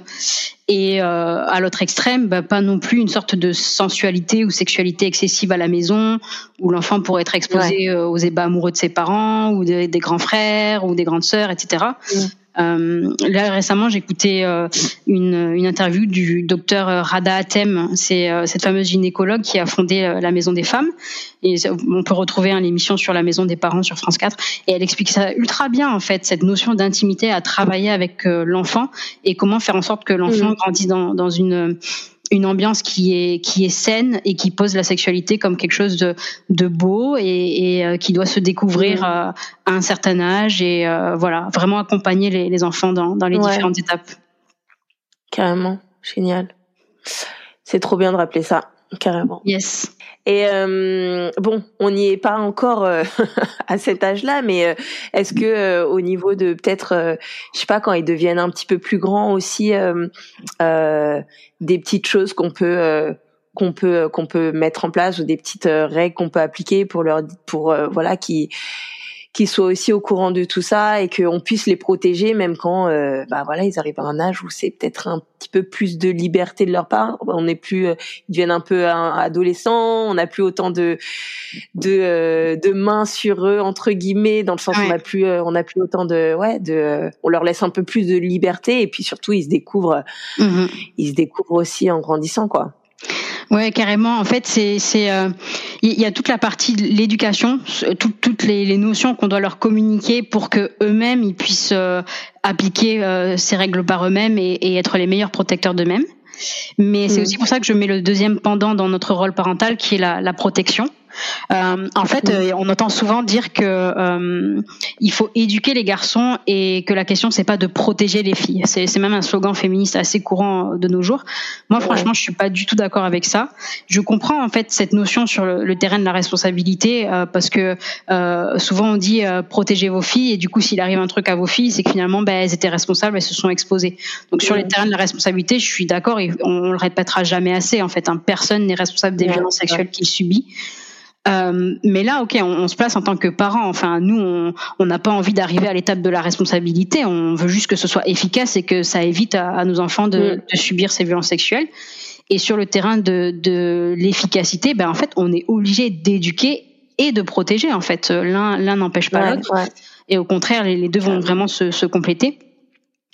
Et euh, à l'autre extrême, bah, pas non plus une sorte de sensualité ou sexualité excessive à la maison, où l'enfant pourrait être exposé euh, aux ébats amoureux de ses parents ou des, des grands frères ou des grandes sœurs, etc. là récemment, écouté euh, une, une, interview du docteur Rada Atem, c'est euh, cette fameuse gynécologue qui a fondé euh, la Maison des Femmes. Et on peut retrouver hein, l'émission sur la Maison des Parents sur France 4. Et elle explique ça ultra bien en fait, cette notion d'intimité à travailler avec l'enfant et comment faire en sorte que l'enfant mmh. grandisse dans, dans une une ambiance qui est qui est saine et qui pose la sexualité comme quelque chose de, de beau et, et euh, qui doit se découvrir mmh. euh, à un certain âge et euh, voilà vraiment accompagner les, les enfants dans, dans les différentes étapes. Carrément, génial. C'est trop bien de rappeler ça, carrément. Yes. Et euh, bon, on n'y est pas encore euh, à cet âge-là, mais euh, est-ce que au niveau de peut-être, je sais pas, quand ils deviennent un petit peu plus grands aussi, des petites choses qu'on peut qu'on peut qu'on peut mettre en place ou des petites règles qu'on peut appliquer pour leur pour voilà qui qu'ils soient aussi au courant de tout ça et qu'on puisse les protéger même quand euh, bah voilà ils arrivent à un âge où c'est peut-être un petit peu plus de liberté de leur part. On n'est plus euh, ils deviennent un peu adolescents on n'a plus autant de de euh, de mains sur eux entre guillemets dans le sens où on n'a plus on n'a plus autant de ouais de on leur laisse un peu plus de liberté et puis surtout ils se découvrent mm-hmm. ils se découvrent aussi en grandissant quoi Ouais, carrément. En fait, c'est c'est euh, il y a toute la partie de l'éducation, toutes les, les notions qu'on doit leur communiquer pour que eux-mêmes ils puissent euh, appliquer euh, ces règles par eux-mêmes et, et, être les meilleurs protecteurs d'eux-mêmes. Mais c'est mm. aussi pour ça que je mets le deuxième pendant dans notre rôle parental, qui est la, la protection. Euh, en fait, euh, on entend souvent dire que euh, il faut éduquer les garçons et que la question c'est pas de protéger les filles. C'est même un slogan féministe assez courant de nos jours. Moi, franchement, je suis pas du tout d'accord avec ça. Je comprends en fait cette notion sur le, terrain de la responsabilité parce que souvent on dit protégez vos filles et du coup s'il arrive un truc à vos filles, c'est que finalement ben, elles étaient responsables, elles se sont exposées. Donc sur les terrains de la responsabilité, je suis d'accord et on, le répétera jamais assez. En fait, un personne n'est responsable des violences sexuelles qu'il subit. Euh, mais là, ok, on, se place en tant que parent. Enfin, nous, on n'a pas envie d'arriver à l'étape de la responsabilité. On veut juste que ce soit efficace et que ça évite à, nos enfants de, mm. de, subir ces violences sexuelles. Et sur le terrain de, de l'efficacité, ben en fait, on est obligé d'éduquer et de protéger. En fait, l'un l'un n'empêche pas l'autre. Et au contraire, les, les deux vont vraiment se, se compléter.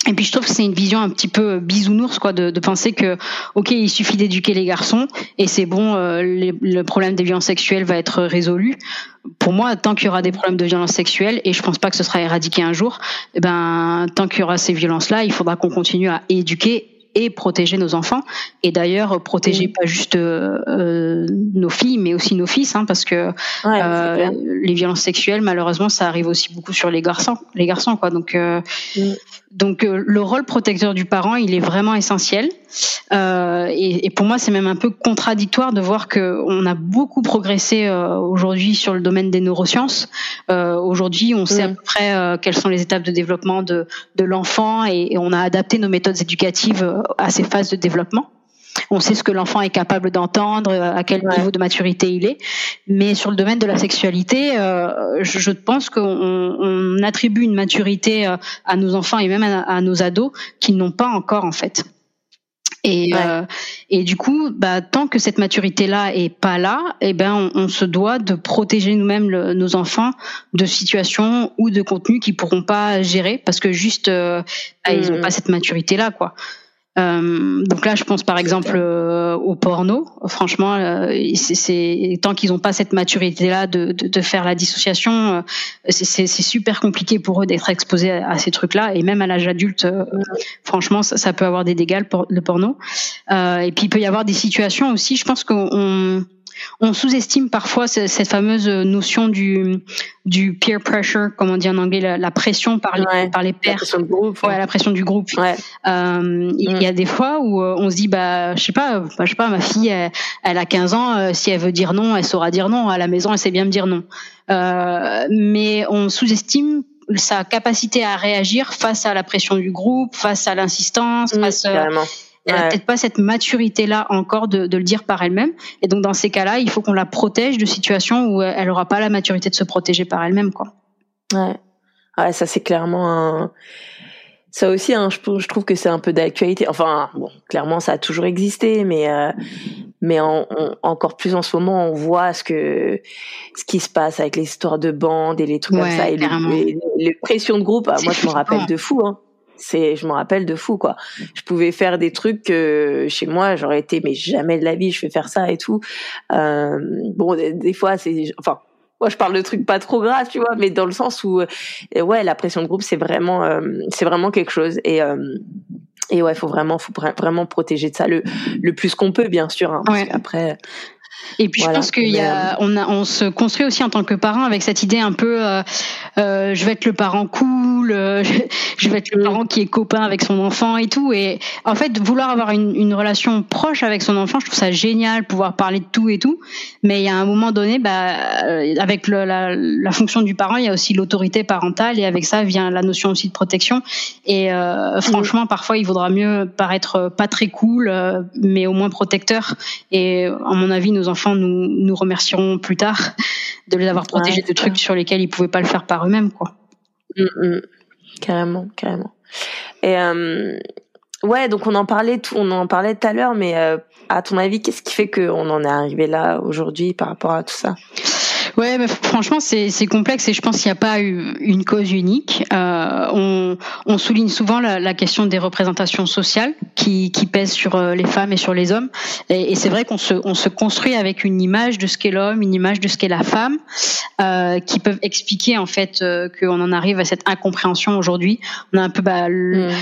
Et puis je trouve que c'est une vision un petit peu bisounours quoi de, de penser que ok il suffit d'éduquer les garçons et c'est bon euh, le problème des violences sexuelles va être résolu. Pour moi tant qu'il y aura des problèmes de violences sexuelles et je pense pas que ce sera éradiqué un jour, eh ben tant qu'il y aura ces violences là il faudra qu'on continue à éduquer et protéger nos enfants. Et d'ailleurs protéger pas juste euh, nos filles mais aussi nos fils hein, parce que euh, les violences sexuelles malheureusement ça arrive aussi beaucoup sur les garçons les garçons quoi. Donc euh, donc euh, le rôle protecteur du parent il est vraiment essentiel. Euh, et, et, pour moi c'est même un peu contradictoire de voir que on a beaucoup progressé aujourd'hui sur le domaine des neurosciences. Aujourd'hui on sait à mm. peu près quelles sont les étapes de développement de, de l'enfant et, et on a adapté nos méthodes éducatives à ces phases de développement. On sait ce que l'enfant est capable d'entendre, à quel niveau de maturité il est. Mais sur le domaine de la sexualité, euh, je, pense qu'on attribue une maturité euh, à nos enfants et même à, nos ados qu'ils n'ont pas encore en fait. Et, euh, et du coup, bah, tant que cette maturité-là est pas là, eh ben, on, se doit de protéger nous-mêmes nos enfants de situations ou de contenus qu'ils pourront pas gérer parce que juste bah, ils n'ont mmh. pas cette maturité-là, quoi. Euh, donc là, je pense par exemple euh, au porno. Franchement, euh, c'est tant qu'ils n'ont pas cette maturité-là de, de, de, faire la dissociation, euh, c'est super compliqué pour eux d'être exposés à, ces trucs-là. Et même à l'âge adulte, franchement, ça, peut avoir des dégâts le porno. et puis il peut y avoir des situations aussi. Je pense qu'on on sous-estime parfois cette fameuse notion du, du peer pressure, comme on dit en anglais, la, pression par les, par les pairs. La pression du groupe. Ouais, la pression du groupe. Ouais. Euh, il y a mm. des fois où euh, on se dit, bah, je sais pas, bah, je sais pas, ma fille, elle, a 15 ans, euh, si elle veut dire non, elle saura dire non. À la maison, elle sait bien me dire non. Euh, mais on sous-estime sa capacité à réagir face à la pression du groupe, face à l'insistance, mm, face elle n'a peut-être pas cette maturité-là encore de, de, le dire par elle-même. Et donc dans ces cas-là, il faut qu'on la protège de situations où elle n'aura pas la maturité de se protéger par elle-même, quoi. Ouais. Ouais, ça c'est clairement un. Ça aussi, hein, je, je, trouve que c'est un peu d'actualité. Enfin, bon, clairement, ça a toujours existé, mais euh, mais en, encore plus en ce moment, on voit ce que ce qui se passe avec les histoires de bandes et les trucs comme ça et les, les, pressions de groupe. Ah, moi, je me rappelle de fou. Hein c'est je me rappelle de fou quoi. Je pouvais faire des trucs que chez moi j'aurais été mais jamais de la vie je vais faire ça et tout. Euh, bon des, fois c'est enfin moi je parle de trucs pas trop graves tu vois mais dans le sens où euh, ouais la pression de groupe c'est vraiment euh, c'est vraiment quelque chose. Et et ouais faut vraiment faut vraiment protéger de ça le le plus qu'on peut bien sûr hein, après Et puis je pense qu'il y a, on, a, on se construit aussi en tant que parent avec cette idée un peu, euh, euh, je vais être le parent cool, euh, je vais être le mm. parent qui est copain avec son enfant et tout. Et en fait, vouloir avoir une, une, relation proche avec son enfant, je trouve ça génial, pouvoir parler de tout et tout. Mais il y a un moment donné, bah, avec le, la, la, fonction du parent, il y a aussi l'autorité parentale et avec ça vient la notion aussi de protection. Et mm. franchement, parfois, il vaudra mieux paraître pas très cool, mais au moins protecteur. Et à mon avis, nos enfants nous, nous remercieront plus tard de les avoir protégés de trucs sur lesquels ils pouvaient pas le faire par eux-mêmes, quoi. Mm, mm. Carrément, carrément. Et euh, ouais, donc on en parlait tout, on en parlait tout à l'heure, mais euh, à ton avis, qu'est-ce qui fait qu'on en est arrivé là aujourd'hui par rapport à tout ça? Ouais, mais franchement, c'est complexe et je pense qu'il n'y a pas une cause unique. Euh, on, on, souligne souvent la, la, question des représentations sociales qui, qui, pèsent sur euh, les femmes et sur les hommes. Et, et c'est vrai qu'on se, on se construit avec une image de ce qu'est l'homme, une image de ce qu'est la femme, euh, qui peuvent expliquer en fait euh, qu'on en arrive à cette incompréhension aujourd'hui. On a un peu bah, le, mmh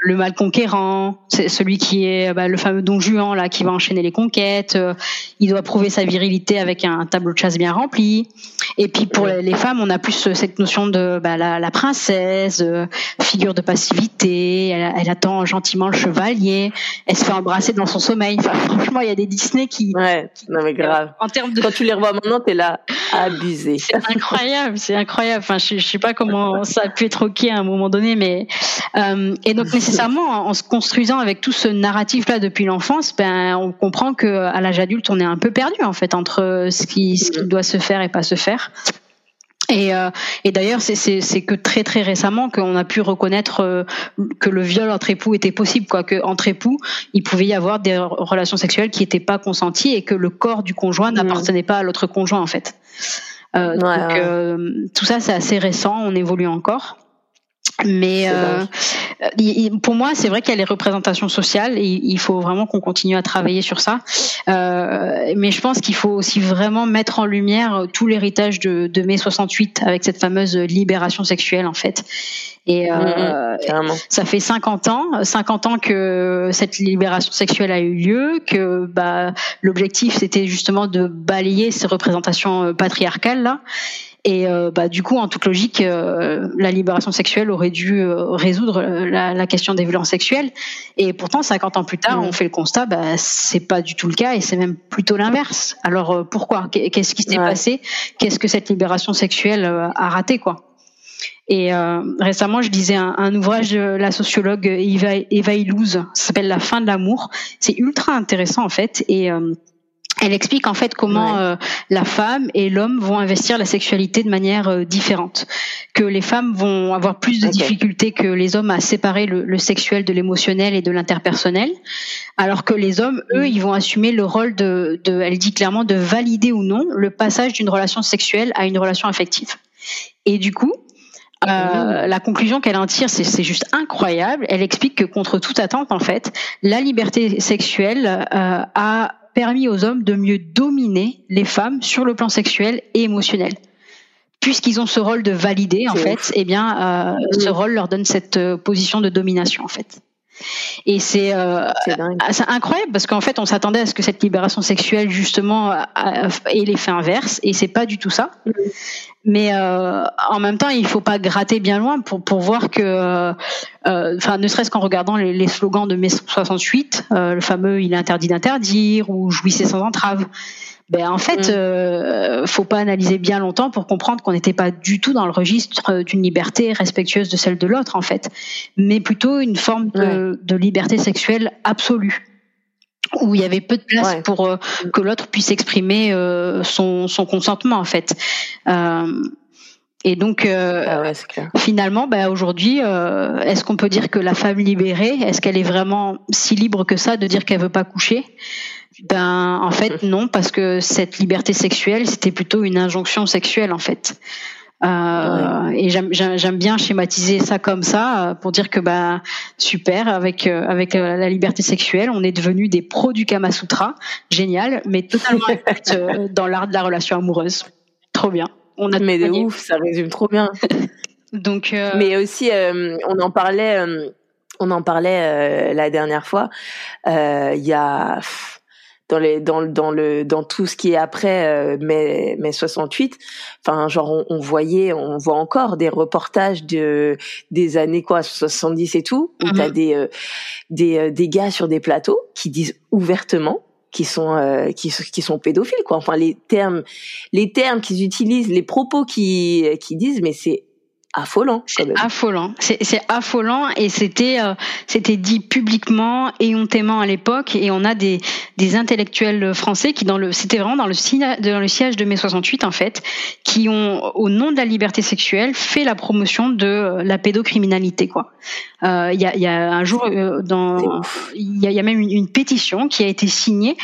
le mal conquérant, c'est celui qui est bah, le fameux Don Juan là qui va enchaîner les conquêtes. Euh, il doit prouver sa virilité avec un tableau de chasse bien rempli. Et puis pour les femmes, on a plus euh, cette notion de bah, la, princesse, euh, figure de passivité. Elle, attend gentiment le chevalier. Elle se fait embrasser dans son sommeil. Enfin, franchement, il y a des Disney qui. Ouais, non mais grave. En termes de... Quand tu les revois maintenant, t'es là abusé. C'est incroyable, c'est incroyable. Enfin, je, je sais pas comment ça a pu être ok à un moment donné, mais euh, et donc nécessairement en se construisant avec tout ce narratif là depuis l'enfance, ben on comprend que à l'âge adulte on est un peu perdu en fait entre ce qui, ce qui doit se faire et pas se faire. Et, euh, et d'ailleurs, c'est que très très récemment qu'on a pu reconnaître euh, que le viol entre époux était possible, quoi. Que entre époux, il pouvait y avoir des relations sexuelles qui n'étaient pas consenties et que le corps du conjoint mmh. n'appartenait pas à l'autre conjoint, en fait. Euh, donc tout ça, c'est assez récent. On évolue encore. Mais euh, pour moi, c'est vrai qu'il y a les représentations sociales et il faut vraiment qu'on continue à travailler sur ça. Euh, mais je pense qu'il faut aussi vraiment mettre en lumière tout l'héritage de, de mai 68 avec cette fameuse libération sexuelle en fait. Et euh, mmh, ça fait 50 ans, 50 ans que cette libération sexuelle a eu lieu, que bah, l'objectif c'était justement de balayer ces représentations euh, patriarcales là. Et euh, bah, du coup, en toute logique, euh, la libération sexuelle aurait dû euh, résoudre la, la, question des violences sexuelles. Et pourtant, 50 ans plus tard, on fait le constat, bah, c'est pas du tout le cas, et c'est même plutôt l'inverse. Alors pourquoi? Qu'est-ce qui s'est passé? Qu'est-ce que cette libération sexuelle a raté, quoi? Et euh, récemment, je lisais un, un, ouvrage de la sociologue Eva, Eva Illouz, ça s'appelle La fin de l'amour. C'est ultra intéressant en fait, et euh, elle explique en fait comment euh, la femme et l'homme vont investir la sexualité de manière euh, différente, que les femmes vont avoir plus de difficultés que les hommes à séparer le, le sexuel de l'émotionnel et de l'interpersonnel, alors que les hommes, eux, ils vont assumer le rôle de, de, elle dit clairement, de valider ou non le passage d'une relation sexuelle à une relation affective. Et du coup, euh, la conclusion qu'elle en tire, c'est juste incroyable. Elle explique que contre toute attente, en fait, la liberté sexuelle euh, a permis aux hommes de mieux dominer les femmes sur le plan sexuel et émotionnel. Puisqu'ils ont ce rôle de valider, en fait, eh bien, euh, ce rôle leur donne cette euh, position de domination, en fait. Et c'est euh, incroyable parce qu'en fait, on s'attendait à ce que cette libération sexuelle justement ait l'effet inverse, et c'est pas du tout ça. Mm. Mais euh, en même temps, il faut pas gratter bien loin pour pour voir que, euh, enfin, ne serait-ce qu'en regardant les, les, slogans de mai 68, euh, le fameux "Il est interdit d'interdire" ou "Jouissez sans entrave". Ben en fait, mm. euh, faut pas analyser bien longtemps pour comprendre qu'on n'était pas du tout dans le registre d'une liberté respectueuse de celle de l'autre en fait, mais plutôt une forme de, de liberté sexuelle absolue. Où il y avait peu de place pour euh, que l'autre puisse exprimer euh, son, son, consentement en fait. Euh, et donc, euh, ah ouais, finalement, bah, aujourd'hui, euh, est-ce qu'on peut dire que la femme libérée, est-ce qu'elle est vraiment si libre que ça de dire qu'elle veut pas coucher? Ben, en fait, non, parce que cette liberté sexuelle, c'était plutôt une injonction sexuelle, en fait. Euh, Et j'aime bien schématiser ça comme ça pour dire que bah super avec euh, avec euh, la liberté sexuelle, on est devenu des pros du Kama Sutra, génial, mais totalement euh, dans l'art de la relation amoureuse. Trop bien. On a mais de ouf, ça résume trop bien. Donc, euh... mais aussi, on en parlait, on en parlait la dernière fois. Il y a dans les dans dans le dans tout ce qui est après euh, mai mai 68 enfin genre on, on, voyait on voit encore des reportages de des années quoi 70 et tout où t'as mhm. des euh, des euh, des gars sur des plateaux qui disent ouvertement qui sont euh, qui, qui sont pédophiles quoi enfin les termes les termes qu'ils utilisent les propos qui qui disent mais c'est affolant. C'est affolant. C'est affolant et c'était euh, c'était dit publiquement et hontément à l'époque et on a des des intellectuels français qui dans le c'était vraiment dans le dans le siège de mai 68 en fait qui ont au nom de la liberté sexuelle fait la promotion de euh, la pédocriminalité quoi. Euh, il y, a, y a un jour dans il y a, y a, même une, une pétition qui a été signée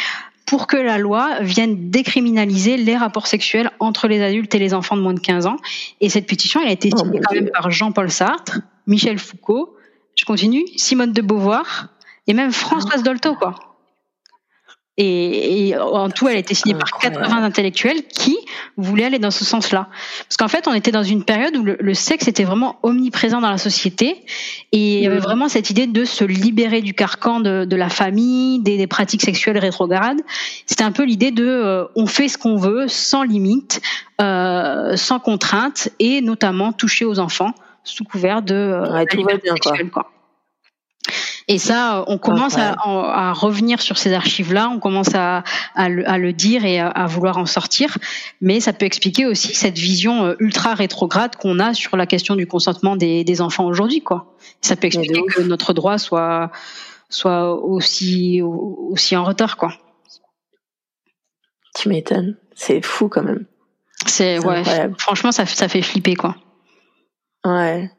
pour que la loi vienne décriminaliser les rapports sexuels entre les adultes et les enfants de moins de 15 ans. Et cette pétition, elle a été oh signée quand même par Jean-Paul Sartre, Michel Foucault, je continue, Simone de Beauvoir et même Françoise Dolto, quoi. Et, en tout, elle a été signée par 80 intellectuels qui voulaient aller dans ce sens-là. Parce qu'en fait, on était dans une période où le, sexe était vraiment omniprésent dans la société et il y avait vraiment cette idée de se libérer du carcan de, la famille, des, pratiques sexuelles rétrogrades. C'était un peu l'idée de euh, on fait ce qu'on veut, sans limite, euh, sans contrainte et notamment toucher aux enfants sous couvert de euh, sexuelle, quoi. Et ça, on commence à, à, revenir sur ces archives-là, on commence à, à, le, à, le, dire et à, vouloir en sortir. Mais ça peut expliquer aussi cette vision euh, ultra rétrograde qu'on a sur la question du consentement des, des enfants aujourd'hui, quoi. Ça peut expliquer que notre droit soit soit aussi aussi en retard, quoi. Tu m'étonnes. C'est fou quand même. C'est ouais. Franchement, ça ça fait flipper, quoi. Ouais.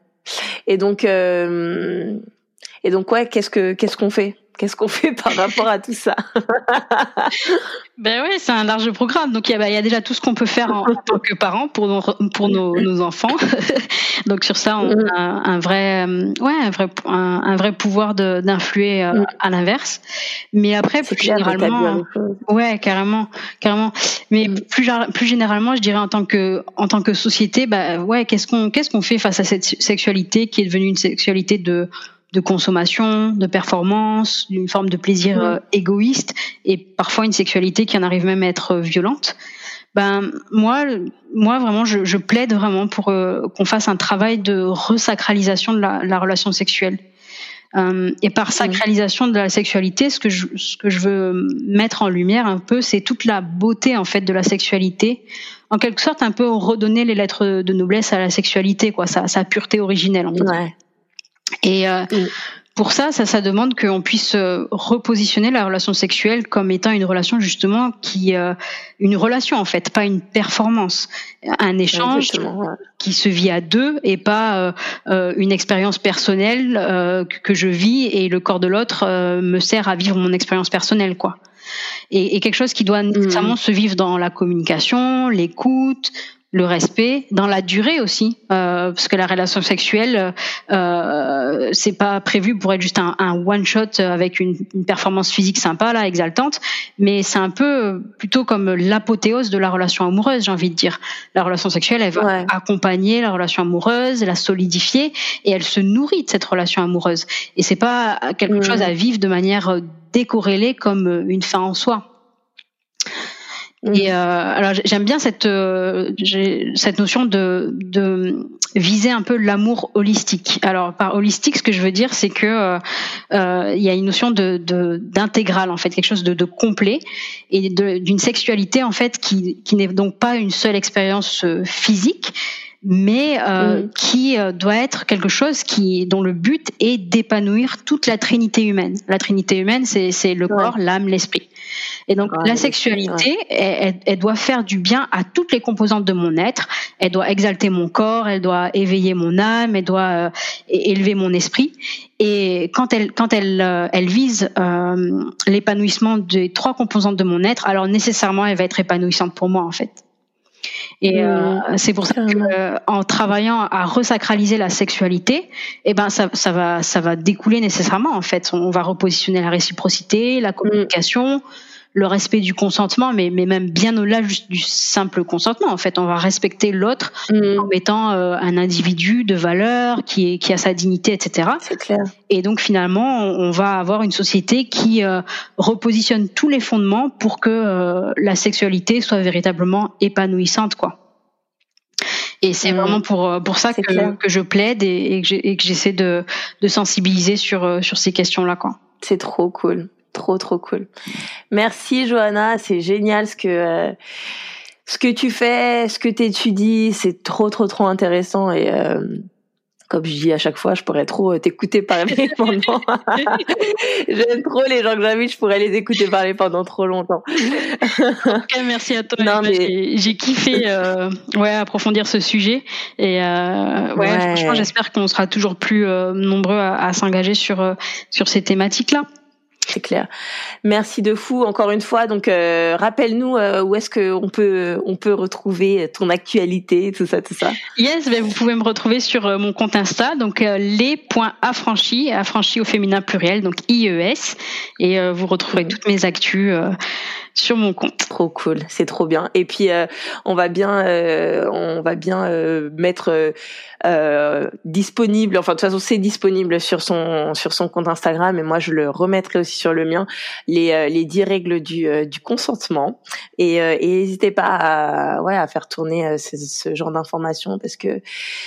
Et donc. Euh et donc ouais, qu'est-ce que qu'est-ce qu'on fait? Qu'est-ce qu'on fait par rapport à tout ça? Ben oui, c'est un large programme. Donc il y, a, bah, y a déjà tout ce qu'on peut faire en, tant que parents pour nos, pour nos, nos enfants. Donc sur ça, on a un vrai, euh, ouais, un vrai, un, vrai pouvoir d'influer euh, mm. à l'inverse. Mais après, plus généralement, ouais, carrément, carrément. Mais mm. plus, plus généralement, je dirais en tant que, en tant que société, bah ouais, qu'est-ce qu'on, qu'est-ce qu'on fait face à cette sexualité qui est devenue une sexualité de de consommation, de performance, d'une forme de plaisir euh, égoïste et parfois une sexualité qui en arrive même à être euh, violente. Ben moi, moi vraiment, je, je plaide vraiment pour euh, qu'on fasse un travail de resacralisation de la, la relation sexuelle. et par sacralisation de la sexualité, ce que je, ce que je veux mettre en lumière un peu, c'est toute la beauté en fait de la sexualité. En quelque sorte, un peu redonner les lettres de noblesse à la sexualité, quoi, sa, sa pureté originelle. En fait. Ouais. Et euh, pour ça, ça, ça demande qu'on puisse euh, repositionner la relation sexuelle comme étant une relation justement qui, euh, une relation en fait, pas une performance, un échange qui se vit à deux et pas une expérience personnelle que je vis et le corps de l'autre me sert à vivre mon expérience personnelle, quoi. Et, et, quelque chose qui doit mm. nécessairement se vivre dans la communication, l'écoute, le respect dans la durée aussi euh, parce que la relation sexuelle euh, c'est pas prévu pour être juste un, one shot avec une, performance physique sympa là exaltante mais c'est un peu plutôt comme l'apothéose de la relation amoureuse j'ai envie de dire. La relation sexuelle elle va accompagner la relation amoureuse la solidifier et elle se nourrit de cette relation amoureuse. Et c'est pas quelque chose à vivre de manière décorrélée comme une fin en soi et euh, alors j'aime bien cette euh, cette notion de, de viser un peu l'amour holistique. Alors par holistique, ce que je veux dire, c'est que euh, il y a une notion de d'intégral en fait, quelque chose de, de complet et d'une sexualité en fait qui qui n'est donc pas une seule expérience physique, mais euh, mm. qui euh, doit être quelque chose qui dont le but est d'épanouir toute la trinité humaine. La trinité humaine, c'est le corps, l'âme, l'esprit. Et donc la sexualité, elle, doit faire du bien à toutes les composantes de mon être. Elle doit exalter mon corps, elle doit éveiller mon âme, elle doit euh, élever mon esprit. Et quand elle quand elle elle vise l'épanouissement des trois composantes de mon être, alors nécessairement elle va être épanouissante pour moi en fait. Et euh, c'est pour ça que, euh, en travaillant à resacraliser la sexualité, eh ben ça, ça va ça va découler nécessairement en fait. On va repositionner la réciprocité, la communication, le respect du consentement, mais, mais même bien au-delà du simple consentement. En fait, on va respecter l'autre mm. en étant euh, un individu de valeur qui, est, qui a sa dignité, etc. C'est clair. Et donc finalement, on va avoir une société qui euh, repositionne tous les fondements pour que euh, la sexualité soit véritablement épanouissante, quoi. Et c'est mm. vraiment pour pour ça que, que, je plaide et, et que j'essaie de, de sensibiliser sur sur ces questions-là, quoi. C'est trop cool. Trop, trop cool. Merci, Johanna. C'est génial ce que, euh, ce que tu fais, ce que tu étudies. C'est trop, trop, trop intéressant. Et euh, comme je dis à chaque fois, je pourrais trop euh, t'écouter parler pendant. J'aime trop les gens que j'invite, je pourrais les écouter parler pendant trop longtemps. merci à toi. Non, mais... J'ai kiffé ouais, approfondir ce sujet. Et ouais, franchement, j'espère qu'on sera toujours plus nombreux à, à s'engager sur, sur ces thématiques-là c'est clair. Merci de fou encore une fois. Donc euh, rappelle-nous euh, où est-ce que on peut on peut retrouver ton actualité, tout ça, tout ça. Yes, ben vous pouvez me retrouver sur euh, mon compte Insta, donc les points affranchis, affranchis au féminin pluriel, donc IES, et vous retrouverez toutes mes actus sur mon compte. Trop cool, c'est trop bien. Et puis euh, on va bien, euh, on va bien euh, mettre disponible. Enfin de toute façon c'est disponible sur son sur son compte Instagram et moi je le remettrai aussi sur le mien les les dix règles du du consentement. Et n'hésitez pas à ouais à faire tourner ce, ce genre d'informations parce que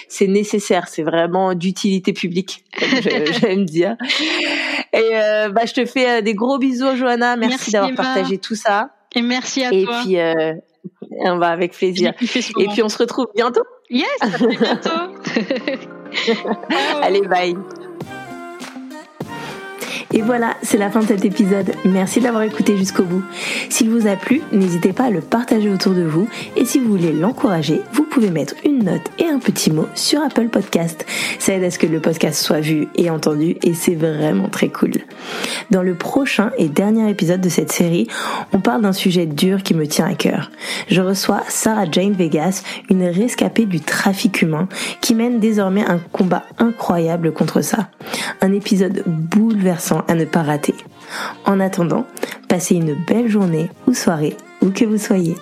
c'est nécessaire. C'est vraiment d'utilité publique. J'aime dire. Et bah je te fais des gros bisous Johanna. Merci d'avoir partagé tout ça. Et merci à toi. Et puis, euh, on va avec plaisir. Et puis, on se retrouve bientôt. Yes, à bientôt. Allez, bye. Et voilà, c'est la fin de cet épisode. Merci d'avoir écouté jusqu'au bout. S'il vous a plu, n'hésitez pas à le partager autour de vous. Et si vous voulez l'encourager, vous pouvez mettre une note et un petit mot sur Apple Podcast. Ça aide à ce que le podcast soit vu et entendu et c'est vraiment très cool. Dans le prochain et dernier épisode de cette série, on parle d'un sujet dur qui me tient à cœur. Je reçois Sarah Jane Vegas, une rescapée du trafic humain qui mène désormais un combat incroyable contre ça. Un épisode bouleversant à ne pas rater. En attendant, passez une belle journée ou soirée, où que vous soyez.